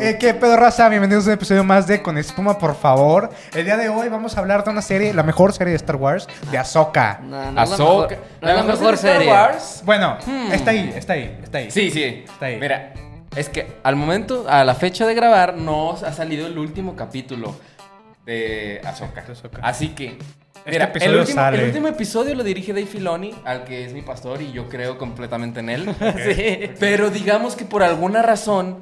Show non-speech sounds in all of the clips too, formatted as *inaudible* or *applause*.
Eh, ¿Qué pedo, raza? Bienvenidos a un episodio más de Con Espuma, por favor. El día de hoy vamos a hablar de una serie, la mejor serie de Star Wars, de Ahsoka. No, no es la Ahsoka. mejor, no es la mejor Star serie. Wars. Bueno, Hmm. está ahí, está ahí, está ahí. Sí, sí. Está ahí. Mira, es que al momento, a la fecha de grabar, no ha salido el último capítulo de Ahsoka. De Ahsoka. Así que. Este el último, sale. el último episodio lo dirige Dave Filoni, al que es mi pastor y yo creo completamente en él. *laughs* Sí. Pero digamos que por alguna razón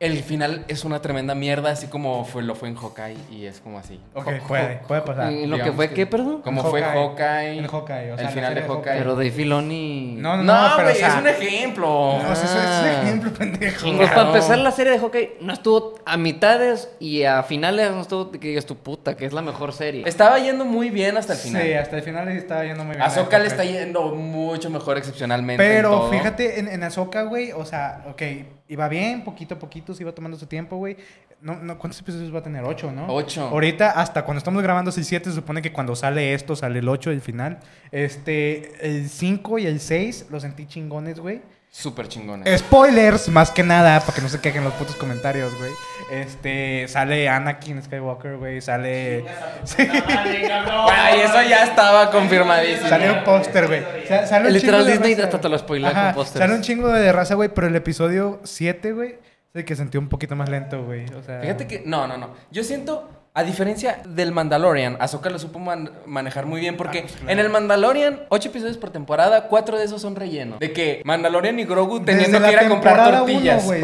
el final es una tremenda mierda, así como fue, lo fue en Hawkeye y es como así. Ok, Ho- puede, puede pasar. ¿Y lo que fue qué, perdón? Como En fue Hawkeye. Hawkeye. En Hawkeye, o sea, el final de Hawkeye. Pero Dave Filoni... No, no, No, no, pero o güey, sea, es un ejemplo. No, es- es un Ah. ejemplo, *laughs* pendejo. Pues para empezar la serie de hockey no estuvo a mitades y a finales no estuvo que digas tu puta, que es la mejor serie. Estaba yendo muy bien hasta el final. Sí, hasta el final le estaba yendo muy bien. A Ahsoka le está yendo mucho mejor excepcionalmente. en Pero todo. fíjate, en, en Ahsoka, güey, o sea, ok, iba bien, poquito a poquito, se iba tomando su tiempo, güey. No, no, ¿Cuántos episodios va a tener? ¿Ocho, no? Ocho. Ahorita, hasta cuando estamos grabando el 7, se supone que cuando sale esto, sale el 8, el final. Este, el 5 y el 6 los sentí chingones, güey. Súper chingona. Spoilers, más que nada, para que no se quejen los putos comentarios, güey. Este, sale Anakin Skywalker, güey, sale... Sí. Ay, *laughs* eso ya estaba confirmadísimo. Sale un póster, güey. Sa- sale un Literal, chingo de Disney raza, hasta te lo spoilea Ajá, con pósters. Sale un chingo de raza, güey, pero el episodio 7, güey, es el que sentí un poquito más lento, güey. O sea... Fíjate que, no, no, no. Yo siento, a diferencia del Mandalorian, Ahsoka lo supo man- manejar muy bien porque Ah, pues, claro. en el Mandalorian, ocho episodios por temporada, cuatro de esos son relleno. De que Mandalorian y Grogu teniendo que ir a comprar tortillas. uno,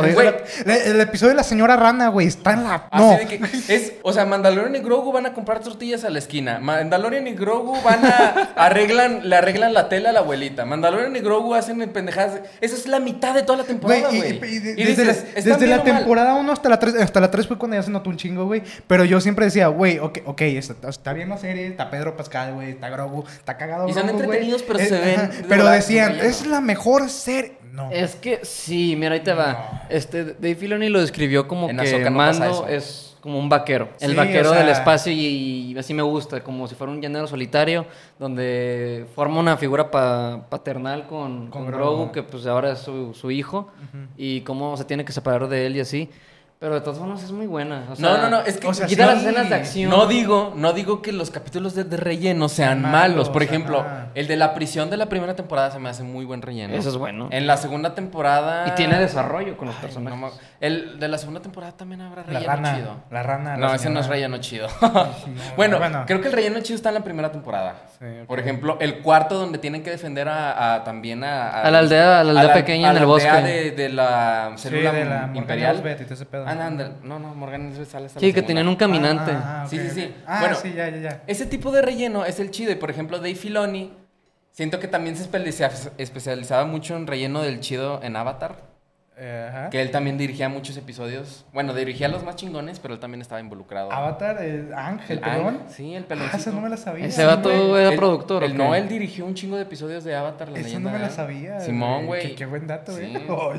la- el episodio de la señora rana, güey, está en la... Así No. de que es, o sea, Mandalorian y Grogu van a comprar tortillas a la esquina. Mandalorian y Grogu van a arreglan, le arreglan la tela a la abuelita. Mandalorian y Grogu hacen el pendejadas. Esa es la mitad de toda la temporada, güey. y- y de- Y desde, dices, la, ¿están desde la temporada 1 hasta la 3, hasta la 3 fue cuando ya se notó un chingo, güey. Pero yo siempre decía, güey, ok, ok, está, está bien la serie, está Pedro Pascal, güey, está Grogu, está cagado Y son Grogu, entretenidos, pero se ven ajá, Pero decían, es la mejor serie. No. Es que sí, mira, ahí te va. Este, Dave Filoni lo describió como En que Mando es como un vaquero. El Sí, vaquero o sea- del espacio y, y así me gusta, como si fuera un llanero solitario, donde forma una figura pa- paternal con, Con con Grogu. Grogu, que pues ahora es su, su hijo, y cómo se tiene que separar de él y así. Pero de todas formas es muy buena. o sea, No, no, no, es que o sea, quita sí. las escenas de acción. No digo, no digo que los capítulos de, de relleno sean malos. malos, Por ejemplo, ajá. el de la prisión de la primera temporada se me hace muy buen relleno. Eso es bueno. En la segunda temporada. Y tiene desarrollo con los Ay, personajes. no el de la segunda temporada también habrá La relleno rana, chido. la rana. No, ese no es relleno chido. *laughs* no, bueno, bueno. creo que el relleno chido está en la primera temporada. Sí. Por ejemplo, el cuarto donde tienen que defender a, a- también a, A la aldea- a la aldea pequeña en el aldea bosque. De, de la Sí, célula de la imperial. Ese pedo. Ah, no, anda- no, no, Morgan sale la Sí, que segunda. tenían un caminante. Ah, ah, Sí, ok, sí, ok. sí. Ah, Bueno. sí, ya, ya, ya. Ese tipo de relleno es el chido. Y por ejemplo, Dave Filoni, siento que también se especializa- especializaba mucho en relleno del chido en Avatar. Eh, ajá. Que él también dirigía muchos episodios. Bueno, dirigía los más chingones, pero él también estaba involucrado. Avatar, el Ángel, El pelón. Ang- Sí, el Ah, peloncito. esa no me la sabía. Ese vato era productor. ¿o él qué? no, él dirigió un chingo de episodios de Avatar, la leyenda. no me la sabía. Simón, güey. Qué, qué buen dato, Sí. güey. *laughs* Oh.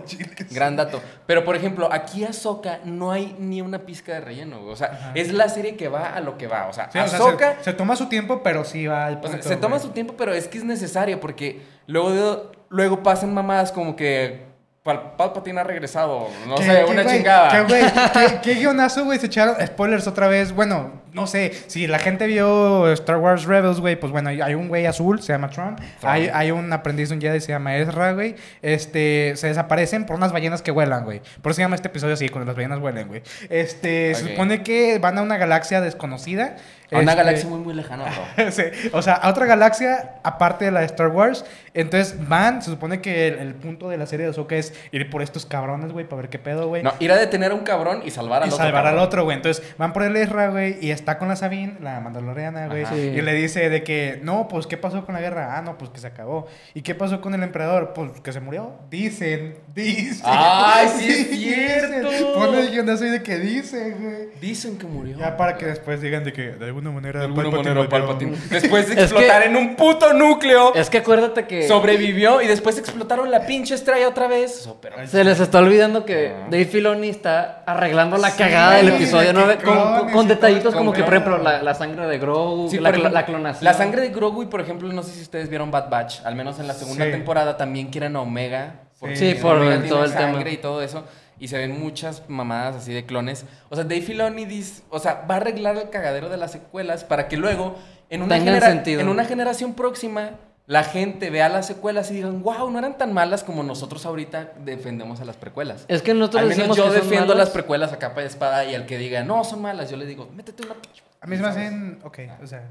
Gran dato. Pero por ejemplo, aquí Ahsoka no hay ni una pizca de relleno, güey. O sea, Ajá. es la serie que va a lo que va. O sea, Sí, o sea, Ahsoka se, se toma su tiempo, pero sí va al O sea, punto, se toma güey. su tiempo, pero es que es necesario porque luego, de- luego pasan mamadas como que Pal Palpatine ha regresado. No ¿Qué- sé, una chingada. ¿Qué, güey? *laughs* ¿Qué, qué guionazo, güey? Se echaron spoilers otra vez. Bueno, no sé. Si la gente vio Star Wars Rebels, güey, pues bueno, hay un güey azul, se llama Tron. Hay, hay un aprendiz de un Jedi, se llama Ezra, güey. Este, se desaparecen por unas ballenas que vuelan, güey. Por eso se llama este episodio así, cuando las ballenas vuelen, güey. Este, se supone que van a una galaxia desconocida. A una Este, galaxia muy, muy lejana, bro. *laughs* Sí, o sea, a otra galaxia aparte de la de Star Wars. Entonces van, se supone que el, el punto de la serie de Ahsoka es ir por estos cabrones, güey, para ver qué pedo, güey. No, ir a detener a un cabrón y salvar al y otro. salvar al otro, güey. Entonces van por el Ezra, güey, y está con la Sabine, la mandaloriana, güey. Sí. Y le dice de que, no, pues, ¿qué pasó con la guerra? Ah, no, pues que se acabó. ¿Y qué pasó con el emperador? Pues que se murió. Dicen, dicen. ¡Ay, sí es *laughs* dicen. cierto! Pone el ahí de que dicen, güey. Dicen que murió. Ya para que después digan de que de alguna manera. De alguna Palpatine manera. Palpatine. *laughs* Después de Es que- explotar en un puto núcleo, Es que acuérdate que sobrevivió y después explotaron la pinche estrella otra vez. Eso, pero- se les está olvidando que Ah. Dave Filoni está arreglando la Sí, cagada del episodio de 9 que con, detallitos como que, por ejemplo, la, la sangre de Grogu, Sí, la, ejemplo, clonación. La sangre de Grogu y, por ejemplo, no sé si ustedes vieron Bad Batch, al menos en la segunda Sí. temporada también quieren a Omega. porque Sí, por Omega el- tiene todo el sangre tema. y todo eso. Y se ven muchas mamadas así de clones. O sea, Dave Filoni dice, o sea, va a arreglar el cagadero de las secuelas para que luego, en una, Tengan genera- sentido. en una generación próxima, la gente vea las secuelas y digan, wow, no eran tan malas como nosotros ahorita defendemos a las precuelas. Es que nosotros Al menos decimos yo que son defiendo malas. las precuelas a capa y espada y al que diga, no, son malas, yo le digo, métete una pinche. A mí se me hacen. Ok, o sea.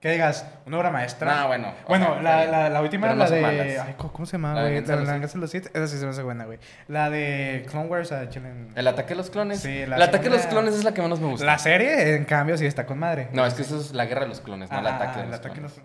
Que digas, una obra maestra. No, bueno, Bueno, sea, la, la, la última, no la de. malas. Ay, ¿cómo cómo se llama, La de güey? La de de los los Sith. Esa sí se me hace buena, güey. La de Clone Wars, a Chilen. El ataque de los clones. Sí, la el ataque de los clones es la que menos me gusta. La serie, en cambio, sí está con madre. No, es que eso es la guerra de los clones, no el Ah, ataque de el los ataque clones. te-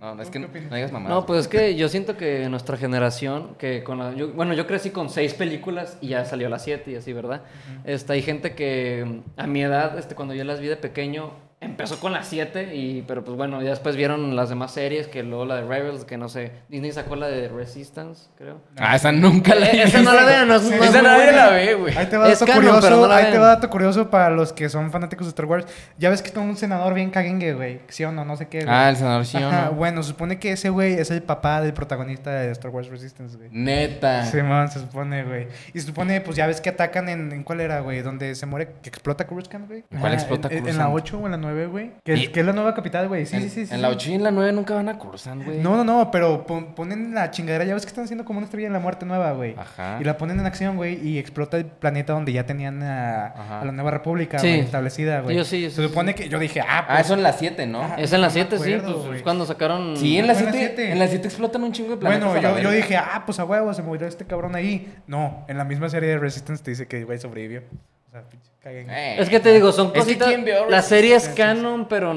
No, no, es ¿tú que no, no digas mamadas. No, pues es que yo siento que nuestra generación, que con la, yo- bueno, yo crecí con seis películas y ya salió la siete y así, ¿verdad? este, hay gente que a mi edad, este, cuando yo las vi de pequeño, empezó con las siete y, pero pues bueno, ya después vieron las demás series, que luego la de Rebels, que no sé, Disney sacó la de Resistance, creo. Ah, esa nunca la Eh, esa no la vean, no es- Sí, no es Esa muy nadie buena. la ve, güey. Ahí te va dato canon, curioso, pero no la ahí te vean. va dato curioso para los que son fanáticos de Star Wars. Ya ves que está un senador bien caguengue, güey. Sí o no, no sé qué. güey. Ah, el senador sí o no. Bueno, se supone que ese güey es el papá del protagonista de Star Wars Resistance, güey. Neta. Simón, se supone, güey. Y se supone, pues ya ves que atacan en, en cuál era, güey, donde se muere, que explota Coruscant, güey. ¿Cuál explota en, en, Coruscant? la 8 o en la 9, güey. Que, Y- que es la nueva capital, güey. Sí, en, sí, sí, sí. En la sí. 8 y en la 9 nunca van a Coruscant, güey. No, no, no, pero pon- ponen la chingadera, ya ves que están haciendo como una estrella de la muerte nueva, güey. Ajá. Y la ponen en acción, güey, y explota el planeta donde ya tenían a, la nueva república, Sí. establecida, güey. Yo sí, yo sí, Se sí, supone que yo dije, ah, pues... Ah, eso en la 7, ¿no? Ajá. Es en la no me 7, sí, acuerdo, pues cuando sacaron... Sí, en la Fue en la 7. siete. En la 7 explotan un chingo de planetas. Bueno, yo, yo dije, ah, pues a huevo, se murió este cabrón ahí. No, en la misma serie de Resistance te dice que güey sobrevivió. O sea, pinche caguen. Eh. Es que te digo, son cositas. ¿quién vio la serie es canon, pero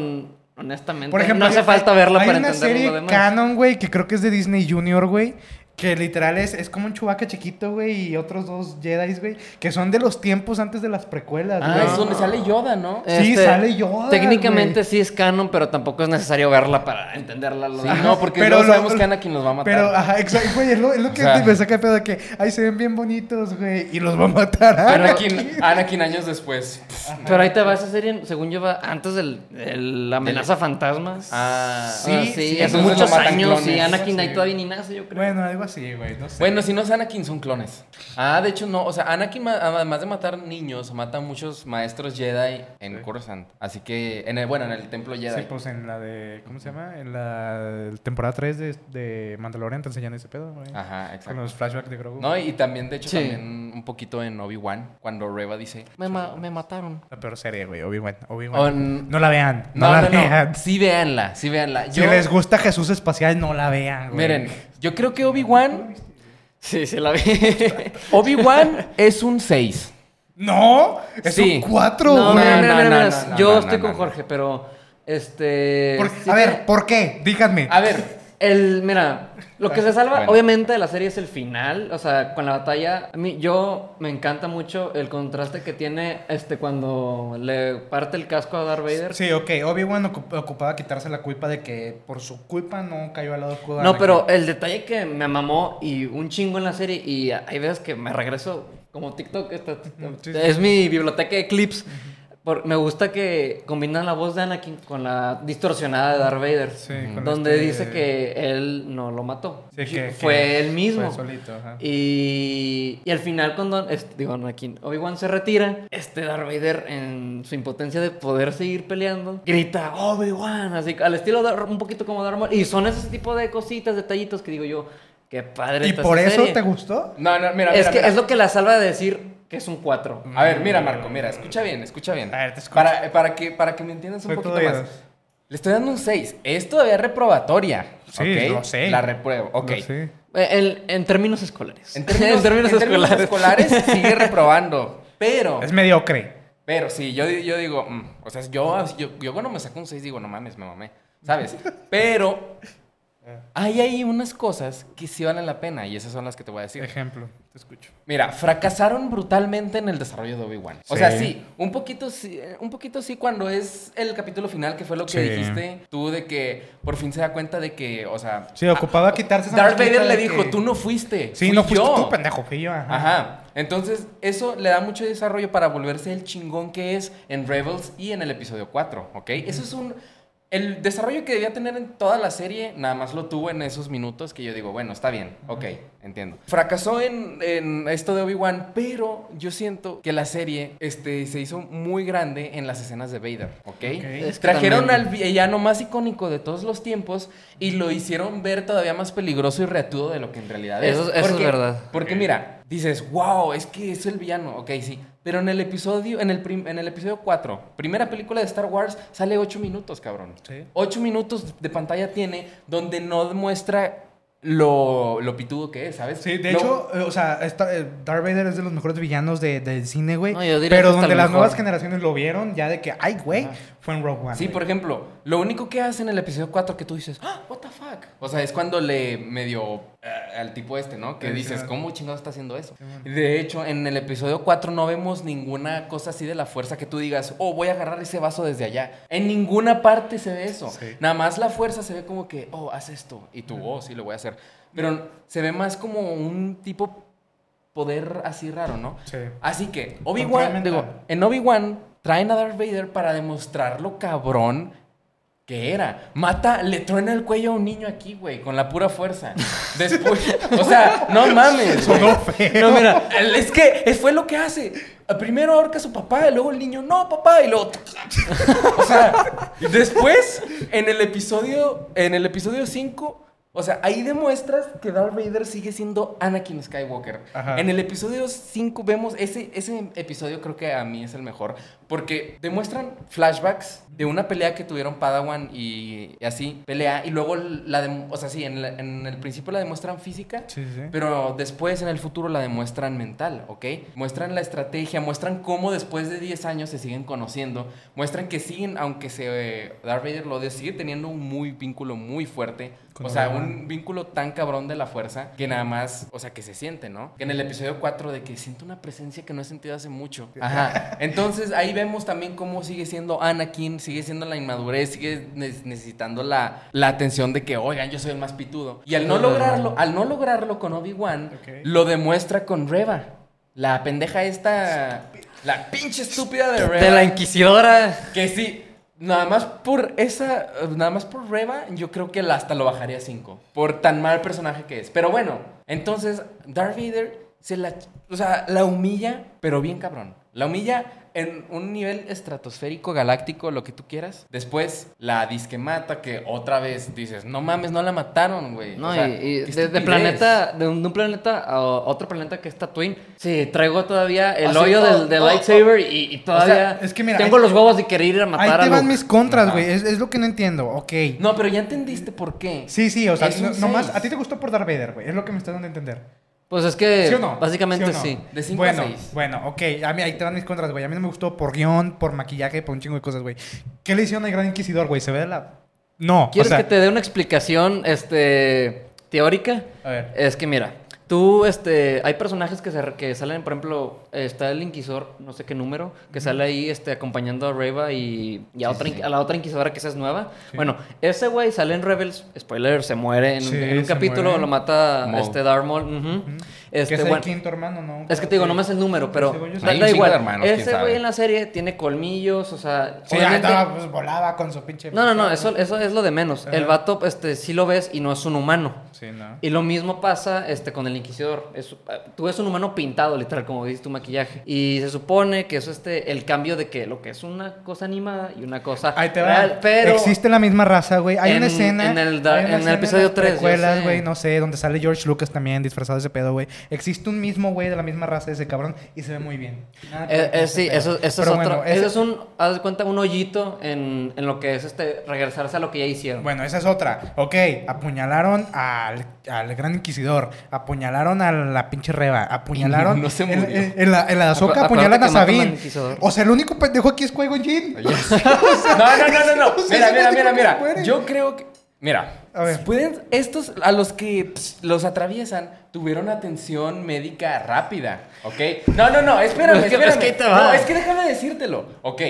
honestamente Por ejemplo, no hace hay- falta verla hay para una entender serie lo demás. canon, güey, que creo que es de Disney Junior, güey. Que literal es, es como un Chewbacca chiquito, güey, y otros dos Jedi, güey, que son de los tiempos antes de las precuelas, Ah, güey. es donde sale Yoda, ¿no? Sí, sale Yoda, Técnicamente güey. sí es canon, pero tampoco es necesario verla para entenderla. lo Sí, demás. no, porque Pero luego lo- sabemos que Anakin los va a matar. Pero, ajá, exacto, güey, es lo, es lo que O sea- me saca de pedo de que, ay, se ven bien bonitos, güey, y los va a matar. ah, Anakin, Anakin años después. Pero ahí te va esa serie, según yo, va antes del, del amenaza fantasmas. Ah, Sí, sí, sí, hace entonces muchos matan años y clones. Anakin ahí Sí. todavía ni nace, yo creo. Bueno, algo así, güey, no sé. Bueno, si no es Anakin, son clones. Ah, de hecho, no. O sea, Anakin, además de matar niños, mata a muchos maestros Jedi en Sí. Coruscant. Así que, en el, bueno, en el templo Jedi. Sí, pues en la de, ¿cómo se llama? En la temporada 3 de, de Mandalorian te enseñan ese pedo, güey. Ajá, Con exacto. los flashbacks de Grogu. No, y también, de hecho, Sí. también un poquito en Obi-Wan, cuando Reva dice, me, ma- me mataron. La peor serie, güey, Obi-Wan. Obi-Wan. O n- No la vean, no, No, la no, vean. no. Sí, véanla, sí, véanla. Si les gusta Jesús espacial, no la vean, güey. Miren, yo creo que Obi-Wan, Sí, sí la vi. *laughs* Obi-Wan es un 6. No, es Sí. un 4, no, no, no, no, yo no, estoy no, con no. Jorge, pero este Por- sí a ver, ¿por qué? Díganme. A ver, El, mira, lo que se salva, Bueno. obviamente, de la serie es el final. O sea, con la batalla. A mí, yo me encanta mucho el contraste que tiene este cuando le parte el casco a Darth Vader. Sí, ok. Obi-Wan ocup- ocupaba quitarse la culpa de que por su culpa no cayó al lado oscuro. No, pero el detalle que me mamó y un chingo en la serie, y hay veces que me regreso como TikTok, esta- es mi biblioteca de clips. Por- me gusta que combinan la voz de Anakin con la distorsionada de Darth Vader. Sí, con donde este- dice que él no lo mató. Sí, que- fue que él mismo. Fue solito, ajá. Y, y al final cuando, este, digo, Anakin, Obi-Wan se retira, este Darth Vader en su impotencia de poder seguir peleando, grita, Obi-Wan, así al estilo de, un poquito como Darth Maul. Y son ese tipo de cositas, detallitos que digo yo, qué padre ¿Y está por eso serie. te gustó? no, no, mira, Es mira, que mira. es lo que la salva de decir que es un 4. A ver, mira, Marco, mira, escucha bien, escucha bien. A ver, te escucho. Para, para, que, para que me entiendas un poquito más. Le estoy dando un 6. Es todavía reprobatoria. Sí, ¿ok? lo sé. La repruebo, ok. Eh, En, en términos escolares. En términos, *laughs* en términos escolares. *laughs* sigue reprobando. Pero, Es mediocre. pero sí, yo, yo digo, mm, o sea, yo, yo, yo cuando me saco un 6 digo, no mames, me mamé. ¿Sabes? Pero *laughs* hay ahí unas cosas que sí valen la pena y esas son las que te voy a decir. Ejemplo, te escucho. Mira, fracasaron brutalmente en el desarrollo de Obi-Wan. O sea, Sí. un poquito sí, un poquito sí cuando es el capítulo final, que fue lo que Sí. dijiste tú de que por fin se da cuenta de que, o sea, Sí, ocupaba quitarse esa Darth Vader le dijo, que- tú no fuiste. Sí, fui no fuiste yo". tú, pendejo, fui yo. Ajá. Ajá. Entonces, eso le da mucho desarrollo para volverse el chingón que es en Rebels y en el episodio 4, ¿ok? Eso es un... El desarrollo que debía tener en toda la serie, nada más lo tuvo en esos minutos que yo digo, bueno, está bien, ok, entiendo. Fracasó en, en esto de Obi-Wan, pero yo siento que la serie este, se hizo muy grande en las escenas de Vader, ¿ok? Es que Trajeron también- al villano más icónico de todos los tiempos y lo hicieron ver todavía más peligroso y reatudo de lo que en realidad es. Eso- eso es verdad. Porque mira, dices, wow, es que es el villano. Ok, sí. Pero en el episodio, en el, prim- en el episodio 4, primera película de Star Wars, sale 8 minutos, cabrón. Sí. 8 minutos de pantalla tiene donde no demuestra lo, lo pitudo que es, ¿sabes? Sí, de Lo- hecho, eh, o sea, esta- eh, Darth Vader es de los mejores villanos de- del cine, güey. No, pero donde las mejor. nuevas generaciones lo vieron, ya de que, ay, güey, fue en Rogue One. Sí, por ejemplo, lo único que hace en el episodio 4 que tú dices, ah, what the fuck. O sea, es cuando le medio eh, al tipo este, ¿no? Que Sí, dices, sí. ¿cómo chingado está haciendo eso? Sí, bueno. De hecho, en el episodio 4 no vemos ninguna cosa así de la fuerza que tú digas, oh, voy a agarrar ese vaso desde allá. En ninguna parte se ve eso. Sí. Nada más la fuerza se ve como que, oh, haz esto. Y tú, oh, sí, lo voy a hacer. Pero se ve más como un tipo poder así raro, ¿no? Sí. Así que, Obi-Wan, digo, en Obi-Wan traen a Darth Vader para demostrar lo cabrón que era. Mata, le truena el cuello a un niño aquí, güey, con la pura fuerza. *laughs* Después, o sea, no mames. Sonó feo. No, mira, es que fue lo que hace. Primero ahorca a su papá y luego el niño, no, papá, y luego. *laughs* O sea, después, en el episodio, en el episodio 5, o sea, ahí demuestras que Darth Vader sigue siendo Anakin Skywalker. Ajá. En el episodio 5 vemos ese, ese episodio creo que a mí es el mejor porque demuestran flashbacks de una pelea que tuvieron Padawan y, y así, pelea y luego la dem- o sea, sí, en, la- en el principio la demuestran física, Sí, sí, pero después en el futuro la demuestran mental, ¿ok? Muestran la estrategia, muestran cómo después de 10 años se siguen conociendo, muestran que siguen, aunque se eh, Darth Vader lo de, sigue teniendo un muy vínculo muy fuerte, Con o sea, un vínculo tan cabrón de la fuerza que nada más, o sea, que se siente, ¿no? Que en el episodio 4 de que siento una presencia que no he sentido hace mucho. Ajá. Entonces ahí vemos también cómo sigue siendo Anakin, sigue siendo la inmadurez, sigue ne- necesitando la, la atención de que, oigan, yo soy el más pitudo. Y al no lograrlo, al no lograrlo con Obi-Wan, Ok. lo demuestra con Reva. La pendeja esta, la pinche estúpida de Reva. De la Inquisidora. Que sí, nada más por esa, nada más por Reva, yo creo que hasta lo bajaría a 5. Por tan mal personaje que es. Pero bueno, entonces Darth Vader se la, o sea, la humilla, pero bien cabrón. La humilla en un nivel estratosférico, galáctico, lo que tú quieras. Después la disque mata, que otra vez dices, no mames, no la mataron, güey. No, O sea, y, de, planeta, de un, de un planeta a otro planeta que es Tatooine. Sí, traigo todavía el Así, hoyo del, del oh, lightsaber y, y todavía es que mira, tengo ahí- los huevos de querer ir a Ahí matar te a van mis contras, güey. Es, es lo que no entiendo. Ok. No, pero ya entendiste por qué. Sí, sí, o sea, nomás a ti te gustó por Darth Vader, güey. Es lo que me estás dando a entender. Pues es que ¿Sí o no? básicamente ¿Sí o sí. no? De cinco a bueno, seis. Bueno, ok. A mí ahí te van mis contras, güey. A mí no me gustó por guion, por maquillaje, por un chingo de cosas, güey. ¿Qué le hicieron al Gran Inquisidor, güey? ¿Se ve de la...? No, o ¿Quieres sea... que te dé una explicación este, teórica? A ver. Es que mira, tú, este, hay personajes que, se, que salen, por ejemplo, está el Inquisidor, no sé qué número, que sale ahí este, acompañando a Reva y, y a, Sí, otra, sí, a la otra Inquisidora que esa es nueva. Sí. Bueno, ese güey sale en Rebels, spoiler, se muere en, en un capítulo, muere. lo mata Maul. este Darth Maul. ujú. Ujú. Este, que es bueno, el quinto hermano, ¿no? es que te digo, no me sé el número, pero da, da igual. hermanos, Ese güey en la serie tiene colmillos, o sea, Sí, obviamente- andaba, pues, volaba con su pinche... no, no, no, eso, eso es lo de menos. El vato, este, sí lo ves y no es un humano. Sí, ¿no? Y lo mismo pasa este, con el Inquisidor. Es- tú ves un humano pintado, literal, como dices tu maquillaje. Y se supone que eso es este, el cambio de que lo que es una cosa animada y una cosa Ahí te va. real. Pero Existe la misma raza, güey. Hay una En- escena. en el da- una en el episodio las tres, yo precuelas, sé. güey, no sé, donde sale George Lucas también disfrazado de ese pedo, güey. Existe un mismo güey de la misma raza de ese cabrón y se ve muy bien. Nada Eh, eh, sí, eso, eso es Pero otro. bueno, Ese ese- es un, haz de cuenta, un hoyito en, en lo que es este regresarse a lo que ya hicieron. Bueno, esa es otra. Ok, apuñalaron al, al gran inquisidor, apuñalaron a la pinche reba, apuñalaron. *laughs* No se murió. En, en la, en la apuñalan a Sabine. O sea, el único pendejo aquí es Qui-Gon Jinn. *laughs* No, no, no, no, no. *laughs* Mira, mira, mira, mira. Yo creo que. Mira, A ver. Pueden, estos, a los que los atraviesan, tuvieron atención médica rápida, ¿ok? No, no, no, espérame, Es que- espérame. es que ahí te va. No, es que déjame decírtelo, ¿ok?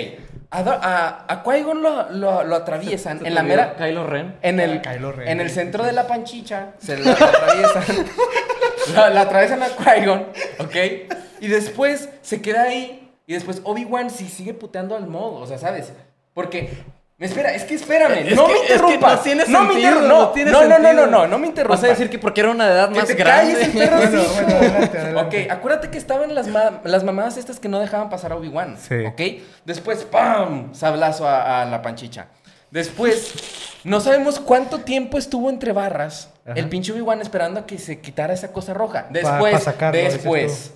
A, a, a Qui-Gon lo, lo, lo atraviesan Se en la mera... Kylo Ren. En el, Kylo Ren. en el centro de la panchicha se la *laughs* atraviesan. La, la atraviesan a Qui-Gon, ¿ok? Y después se queda ahí. Y después Obi-Wan sí sigue puteando al modo, o sea, ¿sabes? Porque. Espera, es que espérame, Es no que- me es que interrumpas. no tiene no me sentido, interrumpas. no No, tiene no, no, no, sentido. no, no, no me interrumpas. Vas a decir que porque era una edad Que más te grande. calles, el perro Bueno, sí. bueno, adelante, adelante. Ok, acuérdate que estaban las, ma- las mamadas estas que no dejaban pasar a Obi-Wan. Sí. Ok, después, ¡pam! Sablazo a, a la panchicha. Después, no sabemos cuánto tiempo estuvo entre barras Ajá. el pinche Obi-Wan esperando a que se quitara esa cosa roja. Pa- Después, pa sacarlo, dices después,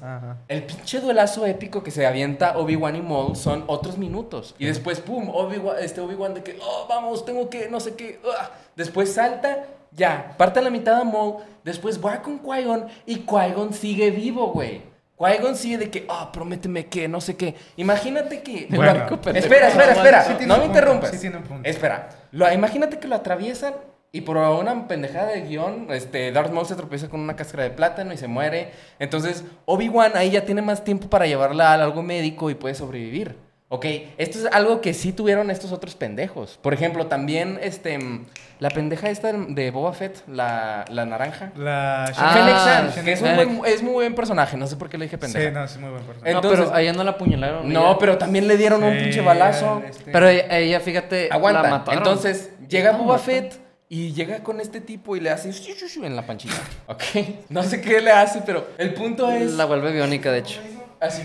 el pinche duelazo épico que se avienta Obi-Wan y Maul son otros minutos. Y después, pum, Obi-Wan este Obi-Wan de que, oh, vamos, tengo que, no sé qué. ah. Después salta, ya, parte a la mitad a Maul. Después va con Qui-Gon y Qui-Gon sigue vivo, güey. Qui-Gon sigue de que, ah, prométeme que, no sé qué. Imagínate que... Bueno. Espera, espera, espera. Sí no me punto, interrumpas. sí tiene un punto. Espera. Lo- imagínate que lo atraviesan y por una pendejada de guion, este, Darth Maul se tropieza con una cáscara de plátano y se muere. Entonces, Obi-Wan ahí ya tiene más tiempo para llevarla a algo médico y puede sobrevivir. Ok, esto es algo que sí tuvieron estos otros pendejos. Por ejemplo, también, este, la pendeja esta de Boba Fett, la, la naranja. La Ah, Fennec que es, un buen- es muy buen personaje. No sé por qué le dije pendeja. Sí, no, es muy buen personaje. No, Entonces- pero a ella no la apuñalaron. No, ella- pero también le dieron un pinche balazo. este- Pero ella, ella, fíjate, Aguanta. la mataron. Entonces, llega No, Boba mató. Fett y llega con este tipo y le hace en la panchita. *laughs* Ok. No sé qué le hace, pero el punto es. La vuelve biónica, de hecho. Así.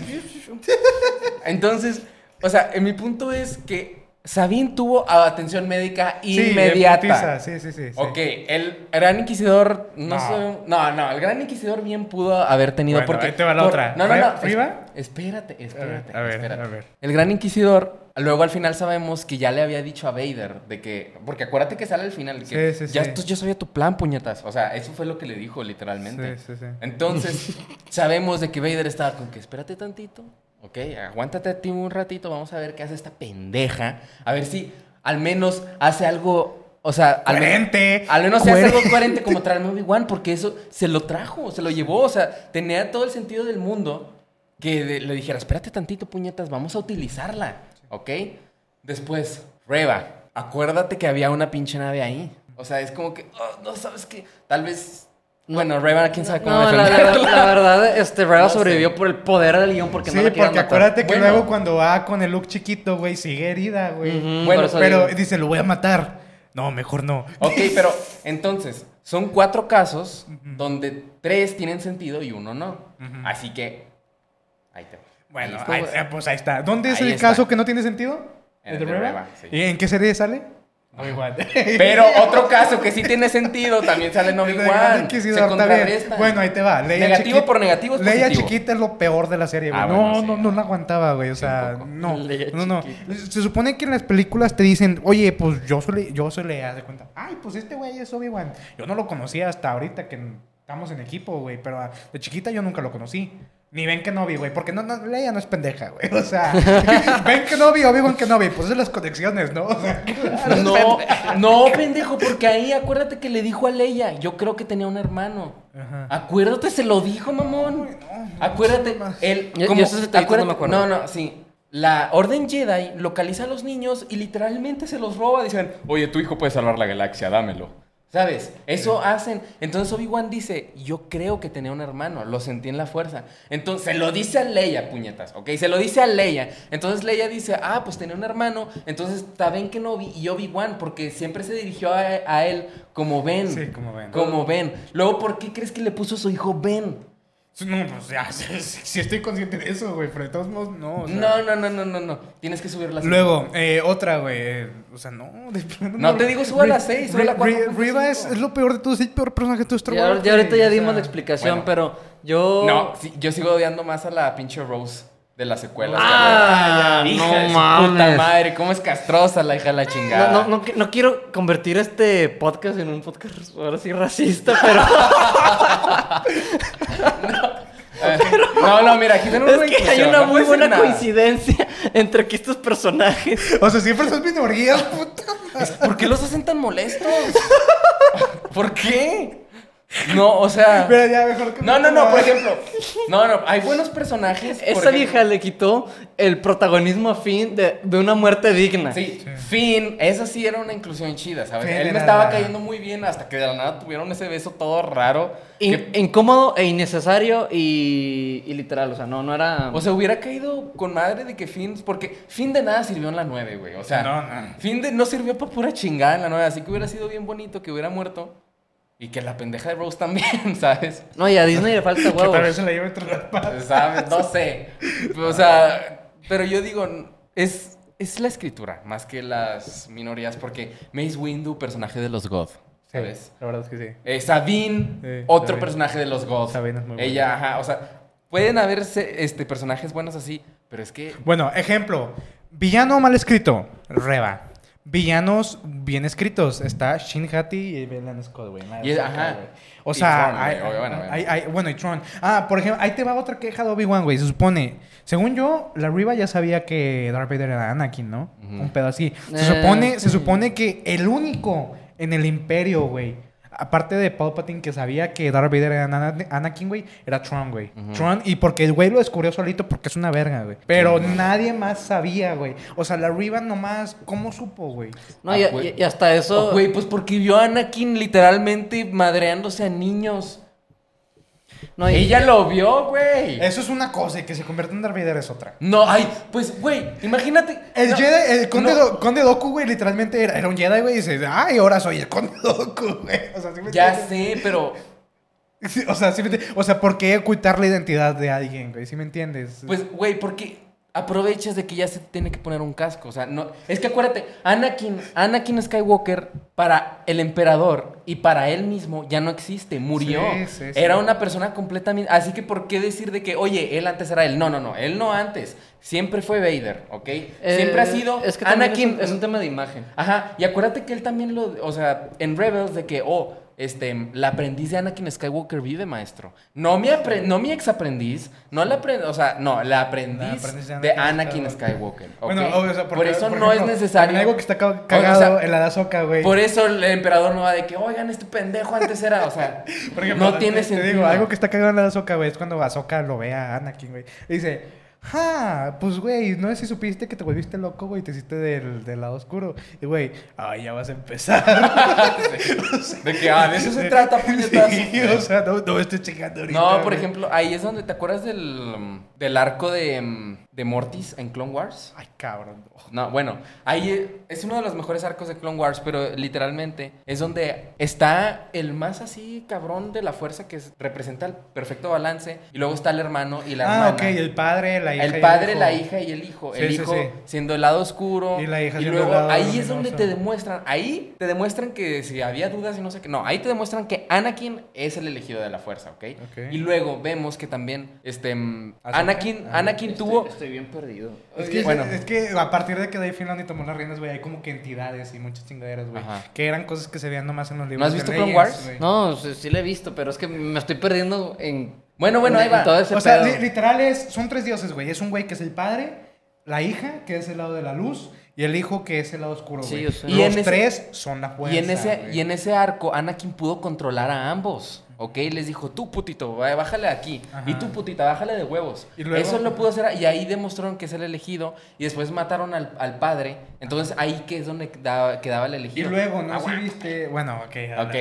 Entonces, o sea, en mi punto es que Sabine tuvo atención médica inmediata. Sí, sí, sí. sí. Ok, el gran inquisidor no, No. sé- no, no, el gran inquisidor bien pudo haber tenido Bueno, porque ahí te va la por- otra. No, no, no. ¿Ri- Riva? es- Espérate, espérate, a ver, espérate. a ver. El gran inquisidor, luego al final sabemos que ya le había dicho a Vader de que porque acuérdate que sale al final que Sí, sí, ya sí. yo sabía tu plan, puñetas. O sea, eso fue lo que le dijo literalmente. Sí, sí, sí. Entonces, *laughs* sabemos de que Vader estaba con que espérate tantito, ok, aguántate a ti un ratito, vamos a ver qué hace esta pendeja, a ver si al menos hace algo, o sea, al menos, Coherente. al menos se hace algo Coherente. coherente como traerme Obi-Wan, porque eso se lo trajo, se lo llevó, o sea, tenía todo el sentido del mundo que de- le dijera, espérate tantito, puñetas, vamos a utilizarla, ok. Después, Reba, acuérdate que había una pinche nave ahí. O sea, es como que, oh, no sabes qué, tal vez... Bueno, Reba, quién sabe cómo No, la, la- la *laughs* verdad, este Reba No sé. sobrevivió por el poder del guion porque Sí, no la porque matar. acuérdate que Bueno. luego cuando va con el look chiquito, güey, sigue herida, güey. Bueno, Pero digo. dice, lo voy a matar. No, mejor no. Ok, pero entonces, son cuatro casos donde tres tienen sentido y uno no. Así que, ahí te va. Bueno, Ahí está. pues ahí está. ¿Dónde es Ahí el está. caso que no tiene sentido? En ¿El el de de Reba? Reba, sí. ¿Y en qué serie sale? Obi-Wan. *laughs* Pero otro caso que sí tiene sentido también sale en *laughs* Obi-Wan. Bueno, ahí te va. Leia Negativo chiquita- por negativo es Leia positivo. chiquita es lo peor de la serie, güey. Ah, no, bueno, sí. no, no la aguantaba, güey. O sea, no. Leia No, no. chiquita. Se supone que en las películas te dicen, oye, pues yo soy, yo soy Leia, de cuenta. Ay, pues este güey es Obi-Wan. Yo no lo conocía hasta ahorita que estamos en equipo, güey. Pero ah, de chiquita yo nunca lo conocí. Ni Ben Kenobi, güey. Porque no, no, Leia no es pendeja, güey. O sea, *laughs* Ben Kenobi, Obi-Wan Kenobi. Pues es las conexiones, ¿no? O sea, claro, es *laughs* *laughs* No, pendeja. no, pendejo, porque ahí acuérdate que le dijo a Leia, yo creo que tenía un hermano. Ajá. Acuérdate, se lo dijo, mamón. Acuérdate, el, Yo- como, yo detallitos no me acuerdo. No, no, sí. La Orden Jedi localiza a los niños y literalmente se los roba. Dicen, oye, tu hijo puede salvar la galaxia, dámelo. ¿Sabes? Eso hacen. Entonces Obi-Wan dice, yo creo que tenía un hermano, lo sentí en la fuerza. Entonces se lo dice a Leia, puñetas, ¿ok? Se lo dice a Leia. Entonces Leia dice, ah, pues tenía un hermano. Entonces está Ben Kenobi y Obi-Wan, porque siempre se dirigió a, a él como Ben. Sí, como Ben. Como Ben. Luego, ¿por qué crees que le puso a su hijo Ben? No, pues ya, *laughs* sí, sí estoy consciente de eso, güey. Pero de todos modos, no. o sea. No, no, no, no, no, no. Tienes que subir la Luego, eh, otra, güey. O sea, no. de plano No te digo, sube a Ri- la seis, sube a la Ri- cuatro Ri- punto Riva es, es lo peor de todo, es el peor personaje de todo Star Ya, Wars. ya ahorita ya o dimos sea, la explicación, bueno. pero yo... No, sí, yo sigo odiando más a la pinche Rose de las secuelas. Ah, cabrón. no mames. Puta madre, cómo es castrosa la hija de la chingada. No, no, no, no quiero convertir este podcast en un podcast ahora sí racista, pero *laughs* *laughs* Eh, no, no, mira, aquí tenemos es que hay una muy buena coincidencia. coincidencia *laughs* entre que estos personajes. O sea, siempre son minorías, puta madre. ¿Por qué los hacen tan molestos? *laughs* ¿Por qué? No, o sea. *laughs* Pero ya mejor que No, no, no, por ejemplo. No, no, hay *laughs* buenos personajes. Esa vieja le quitó el protagonismo a Finn de, de una muerte digna. Sí, Finn, esa sí era una inclusión chida, ¿sabes? Finn Él me estaba cayendo muy bien hasta que de la nada tuvieron ese beso todo raro. In- que- incómodo e innecesario y, y literal, o sea, no, no era... o sea, hubiera caído con madre de que Finn. Porque Finn de nada sirvió en la 9, güey. O sea, No, no. Finn de, no sirvió para pura chingada en la 9. Así que hubiera sido bien bonito que hubiera muerto. Y que la pendeja de Rose también, *laughs* ¿sabes? no, y a Disney le falta *laughs* Que tal vez huevos. se la lleve entre las patas. ¿Sabes? No sé. O sea, pero yo digo, es, es la escritura más que las minorías. Porque Mace Windu, personaje de los God, ¿sabes? la verdad es que sí. Eh, Sabine, Sí, otro Sabine. personaje de los God. Sabine es muy buena. Ella, ajá, o sea, pueden haber este, personajes buenos así, pero es que... Bueno, ejemplo. Villano mal escrito. Reba. Villanos bien escritos. Está Shin Hati y Belen Scott, güey. Ajá. güey. O Y sea, Tron, hay, bueno, hay- hay- bueno, y Tron. Ah, por ejemplo, ahí te va otra queja de Obi-Wan, güey. Se supone, según yo, la Riva ya sabía que Darth Vader era Anakin, ¿no? Un pedo así. Se Eh, supone, se supone que el único en el imperio, güey. Aparte de Palpatine que sabía que Darth Vader era Ana- Anakin, güey, era Tron, güey. Tron, y porque el güey lo descubrió solito porque es una verga, güey. Pero nadie más sabía, güey. O sea, la Riva nomás, ¿cómo supo, güey? No, y, Ah, y- y hasta eso... Oh, Güey, pues porque vio a Anakin literalmente madreándose a niños. No, y- Ella lo vio, güey. Eso es una cosa y que se convierta en Darth Vader es otra. No, ay, pues, güey, imagínate. El no, Jedi, el Conde, no. Do- Conde Doku, güey, literalmente era, era un Jedi, güey, y dice, ay, ahora soy el Conde Doku, *laughs* güey. O sea, ¿sí me Ya entiendes? sé, pero *laughs* O sea, ¿sí me entiendes? O sea, ¿por qué ocultar la identidad de alguien, güey? ¿Sí me entiendes? Pues, güey, porque aprovechas de que ya se tiene que poner un casco. O sea, no. Es que acuérdate, Anakin, Anakin Skywalker para el emperador y para él mismo ya no existe, murió. Sí, sí, sí. Era una persona completamente. Así que, ¿por qué decir de que, oye, él antes era él? No, no, no, él no antes. Siempre fue Vader, ¿ok? eh, Siempre ha sido Es que también Anakin. es un, es un tema de imagen. Ajá, y acuérdate que él también lo, o sea, en Rebels de que, oh, este, la aprendiz de Anakin Skywalker vive, maestro. No mi, no mi ex aprendiz, no la aprendiz, o sea, no, la aprendiz, La aprendiz de de Anakin, Anakin Skywalker. Bueno, o sea, por porque- eso por no ejemplo, es necesario. algo que está ca- O cagado sea, en la de Ahsoka, güey. Por eso el emperador no va de que, oigan, este pendejo antes era, o sea, *laughs* ejemplo, no tiene te- sentido. Te digo, algo que está cagado en la de Ahsoka, güey, es cuando Ahsoka lo ve a Anakin, güey. Dice, ja, pues, güey, no sé si supiste que te volviste loco, güey, te hiciste del, del lado oscuro. Y, güey, ay, ya vas a empezar. *laughs* *laughs* De que, ah, de eso se trata, puñetazo. Sí, o sea, no, no me estoy chingando ahorita. No, por güey. ejemplo, ahí es donde te acuerdas del, del arco de, mm, de Mortis en Clone Wars. Ay, cabrón. No, bueno, ahí eh, es uno de los mejores arcos de Clone Wars, pero literalmente es donde está el más así cabrón de la fuerza que es- representa el perfecto balance y luego está el hermano y la Ah, hermana. ok, el padre, la hija. y El padre, hijo. la hija y el hijo. Sí, el hijo sí. siendo el lado oscuro. Y la hija siendo luego el lado ahí es donde te demuestran, ahí te demuestran que si había dudas y no sé qué. No, ahí te demuestran que Anakin es el elegido de la fuerza, ¿ok? Y luego vemos que también este mm, Ahsoka. Anakin, Ah. Anakin Estoy- tuvo. Estoy bien perdido. Es que, Bueno. es que a partir de que Dave Filoni tomó las riendas, güey, hay como que entidades y muchas chingaderas, güey. Que eran cosas que se veían nomás en los libros. ¿No has de visto Clone Wars? No, sí, sí lo he visto, pero es que me estoy perdiendo en... Bueno, bueno, en- ahí va. todo ese O sea, pedo. literal es, son tres dioses, güey. Es un güey que es el padre, la hija, que es el lado de la luz, y el hijo, que es el lado oscuro, Sí, güey. sé. Los Y en ese- tres son la fuerza, Y en, ese, y en ese arco, Anakin pudo controlar a ambos. ¿Ok? Les dijo, tú putito, bájale aquí. Ajá. Y tú putita, bájale de huevos. Y luego- Eso lo pudo hacer. Y ahí demostraron que es el elegido. Y después mataron al, al padre. Entonces ahí que es donde quedaba, quedaba el Y elegido. luego, ¿no? Ah, Si viste... Bueno, ok. Ok. habla.